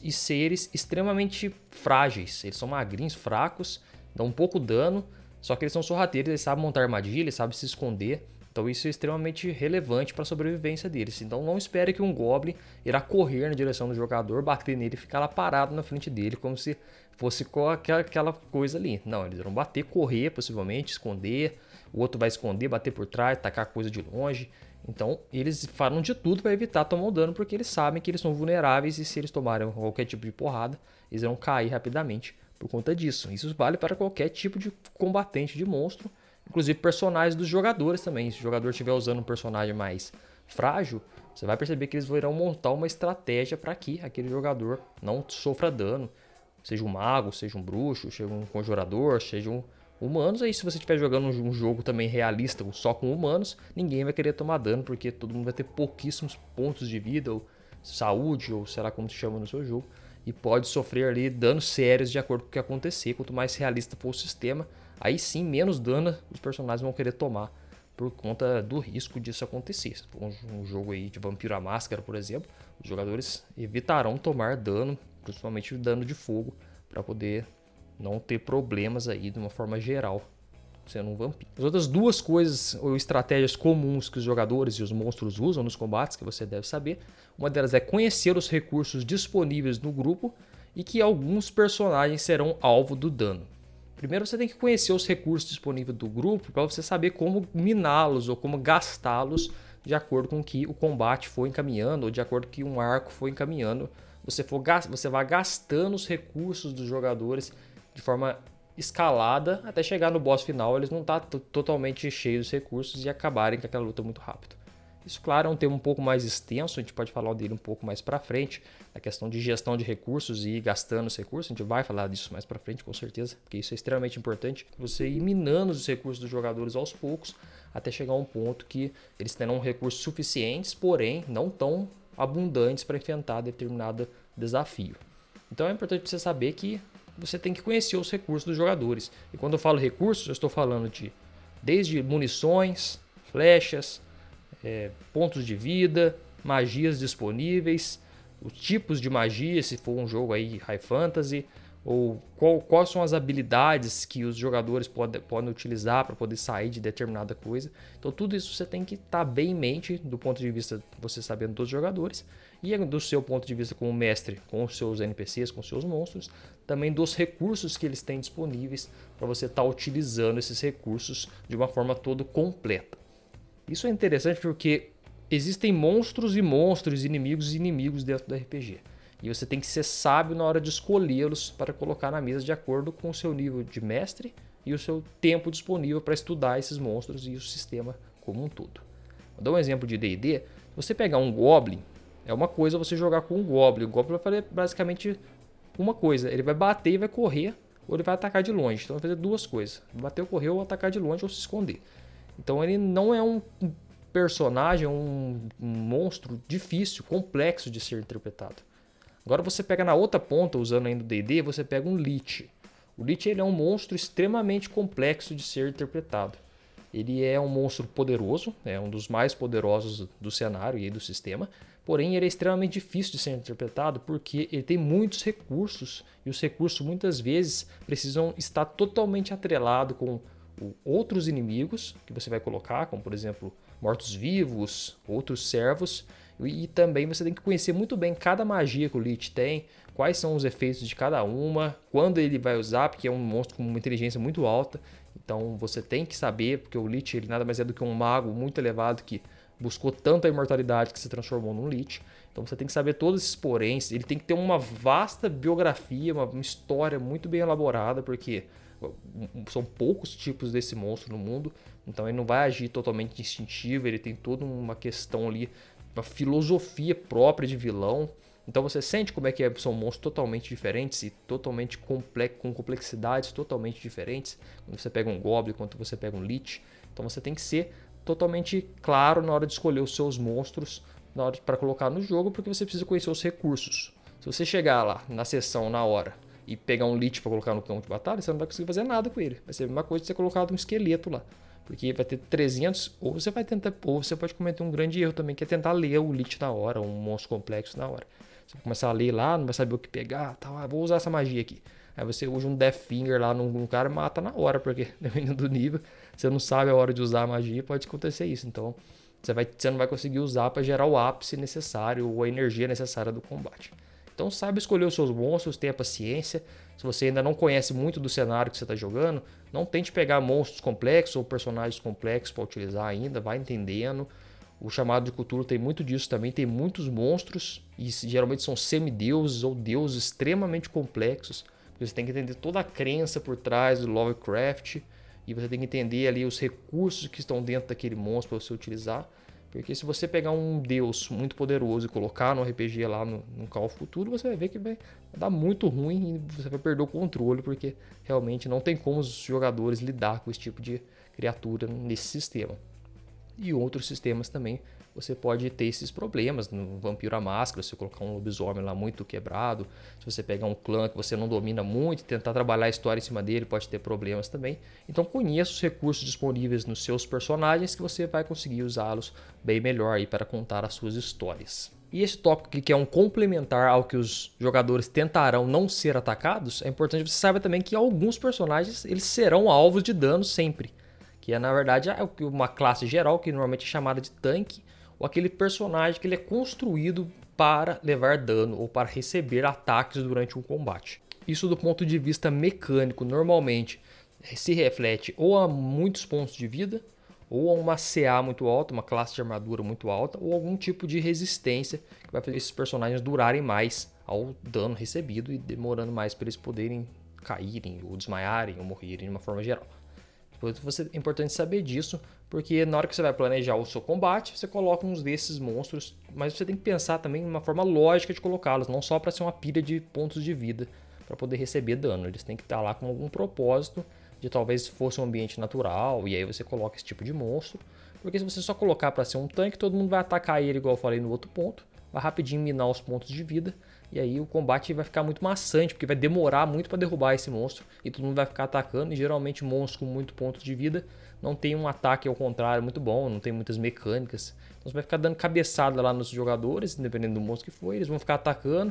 e seres extremamente frágeis. Eles são magrinhos, fracos, dão um pouco dano, só que eles são sorrateiros, eles sabem montar armadilha, eles sabem se esconder. Então isso é extremamente relevante para a sobrevivência deles. Então não espere que um Goblin irá correr na direção do jogador, bater nele e ficar lá parado na frente dele, como se fosse aquela coisa ali. Não, eles vão bater, correr possivelmente, esconder. O outro vai esconder, bater por trás, tacar coisa de longe. Então eles falam de tudo para evitar tomar o dano, porque eles sabem que eles são vulneráveis e se eles tomarem qualquer tipo de porrada, eles vão cair rapidamente por conta disso. Isso vale para qualquer tipo de combatente de monstro, inclusive personagens dos jogadores também. Se o jogador estiver usando um personagem mais frágil, você vai perceber que eles vão montar uma estratégia para que aquele jogador não sofra dano. Seja um mago, seja um bruxo, seja um conjurador, seja um humanos. Aí se você estiver jogando um jogo também realista só com humanos, ninguém vai querer tomar dano, porque todo mundo vai ter pouquíssimos pontos de vida, ou saúde, ou sei lá como se chama no seu jogo e pode sofrer ali danos sérios de acordo com o que acontecer. Quanto mais realista for o sistema, aí sim menos dano os personagens vão querer tomar por conta do risco disso acontecer. Se for um, jogo aí de Vampiro à Máscara, por exemplo, os jogadores evitarão tomar dano, principalmente dano de fogo, para poder não ter problemas aí de uma forma geral sendo um vampiro. As outras duas coisas ou estratégias comuns que os jogadores e os monstros usam nos combates que você deve saber, uma delas é conhecer os recursos disponíveis no grupo e que alguns personagens serão alvo do dano. Primeiro você tem que conhecer os recursos disponíveis do grupo para você saber como miná-los ou como gastá-los de acordo com que o combate foi encaminhando ou de acordo com que um arco foi encaminhando. Você, for, você vai gastando os recursos dos jogadores de forma escalada até chegar no boss final, eles não estão tá totalmente cheios de recursos e acabarem com aquela luta muito rápido. Isso, claro, é um tema um pouco mais extenso, a gente pode falar dele um pouco mais para frente, a questão de gestão de recursos e gastando os recursos, a gente vai falar disso mais para frente, com certeza, porque isso é extremamente importante, você ir minando os recursos dos jogadores aos poucos, até chegar a um ponto que eles terão recursos suficientes, porém não tão abundantes para enfrentar determinado desafio. Então é importante você saber que você tem que conhecer os recursos dos jogadores. E quando eu falo recursos, eu estou falando de desde munições, flechas, é, pontos de vida, magias disponíveis, os tipos de magia, se for um jogo aí high fantasy, ou qual, quais são as habilidades que os jogadores pode, podem utilizar para poder sair de determinada coisa. Então tudo isso você tem que estar tá bem em mente do ponto de vista você sabendo dos jogadores e do seu ponto de vista como mestre, com os seus NPCs, com os seus monstros, também dos recursos que eles têm disponíveis para você estar tá utilizando esses recursos de uma forma todo completa. Isso é interessante porque existem monstros e monstros, inimigos e inimigos dentro do RPG. E você tem que ser sábio na hora de escolhê-los para colocar na mesa de acordo com o seu nível de mestre e o seu tempo disponível para estudar esses monstros e o sistema como um todo. Vou dar um exemplo de D&D. Você pegar um Goblin, é uma coisa você jogar com um Goblin. O Goblin vai fazer basicamente uma coisa. Ele vai bater e vai correr, ou ele vai atacar de longe. Então vai fazer duas coisas. Bater, correr, ou atacar de longe, ou se esconder. Então ele não é um personagem, um, um monstro difícil, complexo de ser interpretado. Agora você pega na outra ponta, usando ainda o D&D, você pega um Lich. O Lich ele é um monstro extremamente complexo de ser interpretado. Ele é um monstro poderoso, é um dos mais poderosos do cenário e do sistema, porém ele é extremamente difícil de ser interpretado porque ele tem muitos recursos e os recursos muitas vezes precisam estar totalmente atrelado com outros inimigos que você vai colocar, como por exemplo mortos-vivos, outros servos, e também você tem que conhecer muito bem cada magia que o Lich tem, quais são os efeitos de cada uma, quando ele vai usar, porque é um monstro com uma inteligência muito alta. Então você tem que saber, porque o Lich ele nada mais é do que um mago muito elevado que buscou tanto a imortalidade que se transformou num Lich. Então você tem que saber todos esses poréns. Ele tem que ter uma vasta biografia, uma história muito bem elaborada, porque são poucos tipos desse monstro no mundo. Então ele não vai agir totalmente instintivo, ele tem toda uma questão ali, uma filosofia própria de vilão. Então você sente como é que é, são monstros totalmente diferentes e totalmente com complexidades totalmente diferentes. Quando você pega um Goblin, quando você pega um Lich. Então você tem que ser totalmente claro na hora de escolher os seus monstros para colocar no jogo, porque você precisa conhecer os recursos. Se você chegar lá na sessão na hora e pegar um Lich para colocar no campo de batalha, você não vai conseguir fazer nada com ele. Vai ser a mesma coisa de você colocar um esqueleto lá. Porque vai ter 300, ou você vai tentar, ou você pode cometer um grande erro também, que é tentar ler o Lich na hora, um monstro complexo na hora. Você vai começar a ler lá, não vai saber o que pegar, tal, ah, vou usar essa magia aqui. Aí você usa um Death Finger lá num, num cara mata na hora, porque (laughs) dependendo do nível, você não sabe a hora de usar a magia, pode acontecer isso. Então, você, vai, você não vai conseguir usar para gerar o ápice necessário ou a energia necessária do combate. Então, saiba escolher os seus monstros, tenha paciência. Se você ainda não conhece muito do cenário que você está jogando, não tente pegar monstros complexos ou personagens complexos para utilizar ainda, vai entendendo. O chamado de cultura tem muito disso também, tem muitos monstros e geralmente são semideuses ou deuses extremamente complexos. Você tem que entender toda a crença por trás do Lovecraft e você tem que entender ali os recursos que estão dentro daquele monstro para você utilizar. Porque se você pegar um deus muito poderoso e colocar no RPG lá no, no Call of Futuro, você vai ver que vai dar muito ruim e você vai perder o controle, porque realmente não tem como os jogadores lidar com esse tipo de criatura nesse sistema. E outros sistemas também você pode ter esses problemas. No Vampiro à Máscara, se você colocar um lobisomem lá muito quebrado, se você pegar um clã que você não domina muito, tentar trabalhar a história em cima dele, pode ter problemas também. Então conheça os recursos disponíveis nos seus personagens que você vai conseguir usá-los bem melhor aí para contar as suas histórias. E esse tópico aqui, que é um complementar ao que os jogadores tentarão não ser atacados, é importante que você saiba também que alguns personagens eles serão alvos de dano sempre. Que é, na verdade, é uma classe geral que normalmente é chamada de tanque, ou aquele personagem que ele é construído para levar dano ou para receber ataques durante um combate. Isso do ponto de vista mecânico, normalmente se reflete ou a muitos pontos de vida, ou a uma CA muito alta, uma classe de armadura muito alta, ou algum tipo de resistência que vai fazer esses personagens durarem mais ao dano recebido e demorando mais para eles poderem caírem, ou desmaiarem, ou morrerem de uma forma geral. Você, é importante saber disso, porque na hora que você vai planejar o seu combate, você coloca uns desses monstros, mas você tem que pensar também uma forma lógica de colocá-los, não só para ser uma pilha de pontos de vida para poder receber dano. Eles têm que estar lá com algum propósito de talvez fosse um ambiente natural, e aí você coloca esse tipo de monstro. Porque se você só colocar para ser um tanque, todo mundo vai atacar ele, igual eu falei no outro ponto, vai rapidinho minar os pontos de vida, e aí o combate vai ficar muito maçante, porque vai demorar muito para derrubar esse monstro, e todo mundo vai ficar atacando, e geralmente monstros com muito pontos de vida não tem um ataque ao contrário muito bom, não tem muitas mecânicas. Então você vai ficar dando cabeçada lá nos jogadores, independente do monstro que for, eles vão ficar atacando,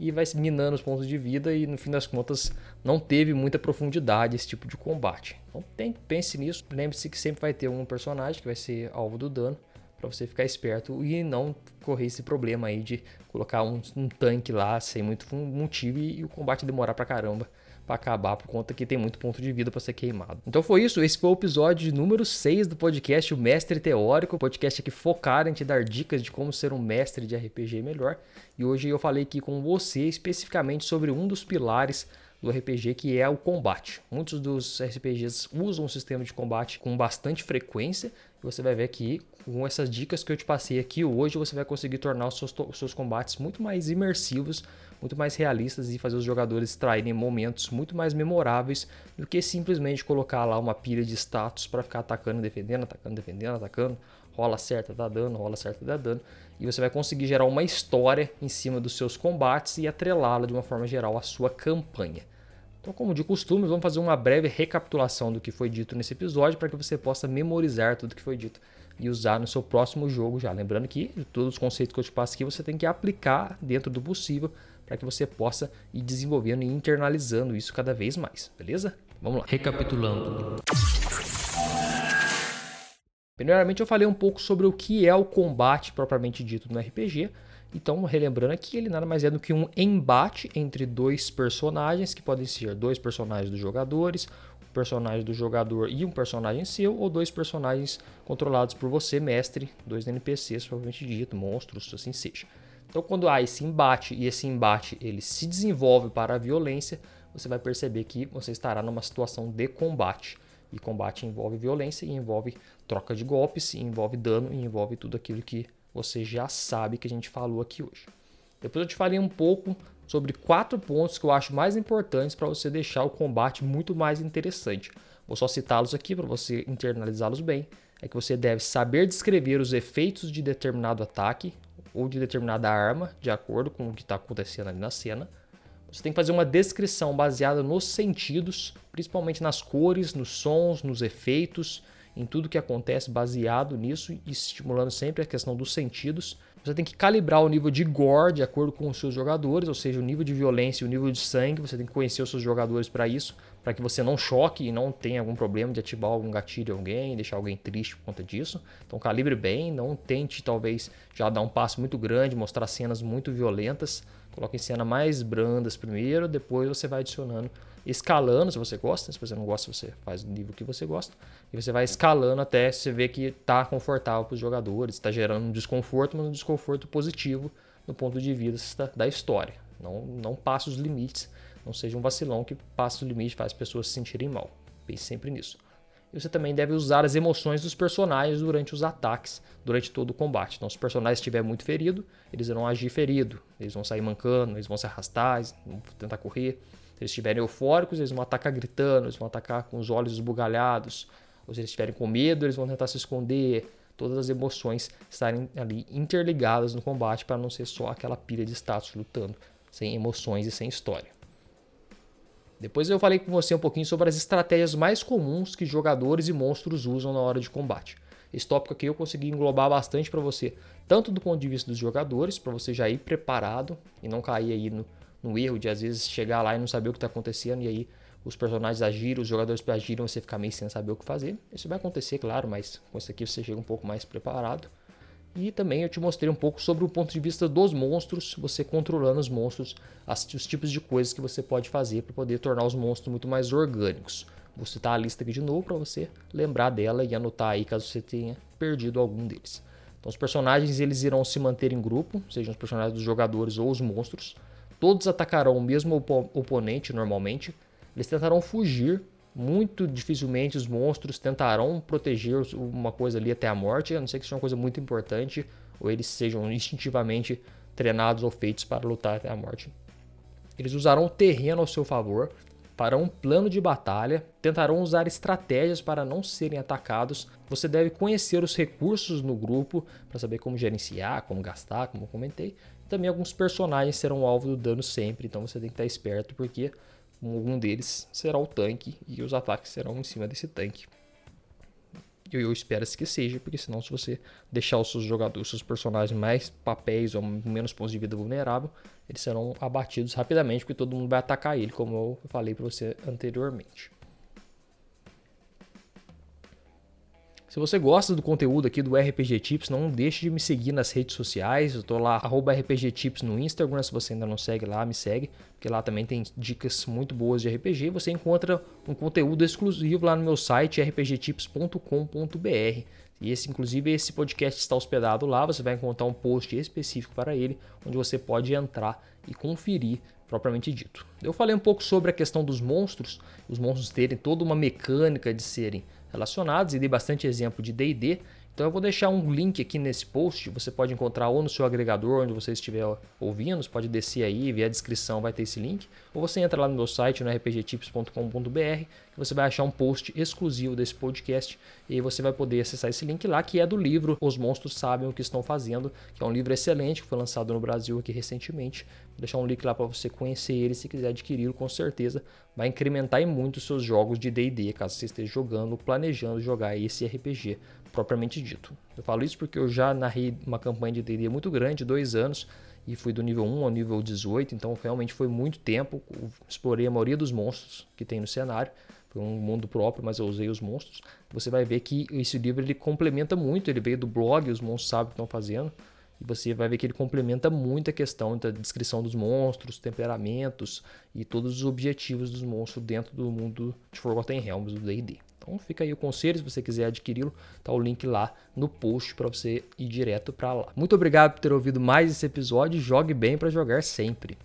e vai minando os pontos de vida e no fim das contas não teve muita profundidade esse tipo de combate. Então tem, pense nisso, lembre-se que sempre vai ter um personagem que vai ser alvo do dano para você ficar esperto e não correr esse problema aí de colocar um, um tanque lá sem muito motivo e, e o combate demorar pra caramba para acabar por conta que tem muito ponto de vida para ser queimado. Então foi isso, esse foi o episódio número 6 do podcast O Mestre Teórico, podcast aqui focado em te dar dicas de como ser um mestre de RPG melhor. E hoje eu falei aqui com você especificamente sobre um dos pilares do RPG, que é o combate. Muitos dos RPGs usam o sistema de combate com bastante frequência. E você vai ver que com essas dicas que eu te passei aqui hoje, você vai conseguir tornar os seus, os seus combates muito mais imersivos, muito mais realistas e fazer os jogadores extraírem momentos muito mais memoráveis do que simplesmente colocar lá uma pilha de status para ficar atacando, defendendo, atacando, defendendo, atacando. Rola certa, dá dano, rola certa, dá dano. E você vai conseguir gerar uma história em cima dos seus combates e atrelá-la de uma forma geral à sua campanha. Então, como de costume, vamos fazer uma breve recapitulação do que foi dito nesse episódio para que você possa memorizar tudo que foi dito e usar no seu próximo jogo já. Lembrando que todos os conceitos que eu te passo aqui você tem que aplicar dentro do possível para que você possa ir desenvolvendo e internalizando isso cada vez mais, beleza? Vamos lá. Recapitulando. Primeiramente, eu falei um pouco sobre o que é o combate propriamente dito no RPG. Então, relembrando aqui, ele nada mais é do que um embate entre dois personagens, que podem ser dois personagens dos jogadores, um personagem do jogador e um personagem seu, ou dois personagens controlados por você, mestre, dois NPCs, provavelmente dito, monstros, assim seja. Então, quando há esse embate e esse embate ele se desenvolve para a violência, você vai perceber que você estará numa situação de combate. E combate envolve violência, e envolve troca de golpes, e envolve dano, e envolve tudo aquilo que você já sabe que a gente falou aqui hoje. Depois eu te falei um pouco sobre quatro pontos que eu acho mais importantes para você deixar o combate muito mais interessante. Vou só citá-los aqui para você internalizá-los bem. É que você deve saber descrever os efeitos de determinado ataque, ou de determinada arma, de acordo com o que está acontecendo ali na cena. Você tem que fazer uma descrição baseada nos sentidos, principalmente nas cores, nos sons, nos efeitos, em tudo que acontece baseado nisso e estimulando sempre a questão dos sentidos. Você tem que calibrar o nível de gore de acordo com os seus jogadores, ou seja, o nível de violência e o nível de sangue. Você tem que conhecer os seus jogadores para isso, para que você não choque e não tenha algum problema de ativar algum gatilho em alguém, deixar alguém triste por conta disso. Então calibre bem, não tente talvez já dar um passo muito grande, mostrar cenas muito violentas. Coloque em cena mais brandas primeiro, depois você vai adicionando escalando, se você gosta, se você não gosta, você faz o nível que você gosta, e você vai escalando até você ver que está confortável para os jogadores, está gerando um desconforto, mas um desconforto positivo do ponto de vista da história. Não, não passe os limites, não seja um vacilão que passe o limite e faz as pessoas se sentirem mal. Pense sempre nisso. E você também deve usar as emoções dos personagens durante os ataques, durante todo o combate. Então, se o personagem estiver muito ferido, eles vão agir ferido, eles vão sair mancando, eles vão se arrastar, vão tentar correr. Se eles estiverem eufóricos, eles vão atacar gritando, eles vão atacar com os olhos esbugalhados. Ou se eles estiverem com medo, eles vão tentar se esconder. Todas as emoções estarem ali interligadas no combate para não ser só aquela pilha de status lutando, sem emoções e sem história. Depois eu falei com você um pouquinho sobre as estratégias mais comuns que jogadores e monstros usam na hora de combate. Esse tópico aqui eu consegui englobar bastante para você, tanto do ponto de vista dos jogadores, para você já ir preparado e não cair aí no, no erro de às vezes chegar lá e não saber o que está acontecendo e aí os personagens agiram, os jogadores agiram, você ficar meio sem saber o que fazer. Isso vai acontecer, claro, mas com isso aqui você chega um pouco mais preparado. E também eu te mostrei um pouco sobre o ponto de vista dos monstros, você controlando os monstros, as, os tipos de coisas que você pode fazer para poder tornar os monstros muito mais orgânicos. Vou citar a lista aqui de novo para você lembrar dela e anotar aí caso você tenha perdido algum deles. Então os personagens eles irão se manter em grupo, sejam os personagens dos jogadores ou os monstros. Todos atacarão o mesmo op oponente normalmente. Eles tentarão fugir. Muito dificilmente os monstros tentarão proteger uma coisa ali até a morte, a não ser que seja uma coisa muito importante ou eles sejam instintivamente treinados ou feitos para lutar até a morte. Eles usarão o terreno ao seu favor, farão um plano de batalha, tentarão usar estratégias para não serem atacados. Você deve conhecer os recursos no grupo para saber como gerenciar, como gastar, como comentei. Também alguns personagens serão alvo do dano sempre, então você tem que estar esperto porque algum deles será o tanque e os ataques serão em cima desse tanque. E eu espero que seja, porque senão se você deixar os seus jogadores, os seus personagens mais papéis ou menos pontos de vida vulnerável, eles serão abatidos rapidamente, porque todo mundo vai atacar ele, como eu falei para você anteriormente. Se você gosta do conteúdo aqui do RPG Tips, não deixe de me seguir nas redes sociais. Eu tô lá, RPG Tips no Instagram. Se você ainda não segue lá, me segue, porque lá também tem dicas muito boas de RPG. Você encontra um conteúdo exclusivo lá no meu site, rpgtips.com.br. E esse, inclusive, esse podcast está hospedado lá. Você vai encontrar um post específico para ele, onde você pode entrar e conferir propriamente dito. Eu falei um pouco sobre a questão dos monstros, os monstros terem toda uma mecânica de serem relacionados e dei bastante exemplo de D&D. Então eu vou deixar um link aqui nesse post, você pode encontrar ou no seu agregador onde você estiver ouvindo, você pode descer aí, ver a descrição, vai ter esse link, ou você entra lá no meu site, no rpgtips.com.br, que você vai achar um post exclusivo desse podcast. E aí você vai poder acessar esse link lá, que é do livro Os Monstros Sabem o que Estão Fazendo, que é um livro excelente, que foi lançado no Brasil aqui recentemente, deixar um link lá para você conhecer ele se quiser adquiri-lo, com certeza vai incrementar em muito os seus jogos de D&D, caso você esteja jogando, planejando jogar esse RPG propriamente dito. Eu falo isso porque eu já narrei uma campanha de D&D muito grande, dois anos, e fui do nível 1 ao nível 18, então realmente foi muito tempo. Explorei a maioria dos monstros que tem no cenário. Foi um mundo próprio, mas eu usei os monstros. Você vai ver que esse livro ele complementa muito. Ele veio do blog, os monstros sabem o que estão fazendo. E você vai ver que ele complementa muito a questão da descrição dos monstros, temperamentos e todos os objetivos dos monstros dentro do mundo de Forgotten Realms do D&D. Então fica aí o conselho, se você quiser adquiri-lo, tá o link lá no post para você ir direto para lá. Muito obrigado por ter ouvido mais esse episódio, jogue bem para jogar sempre.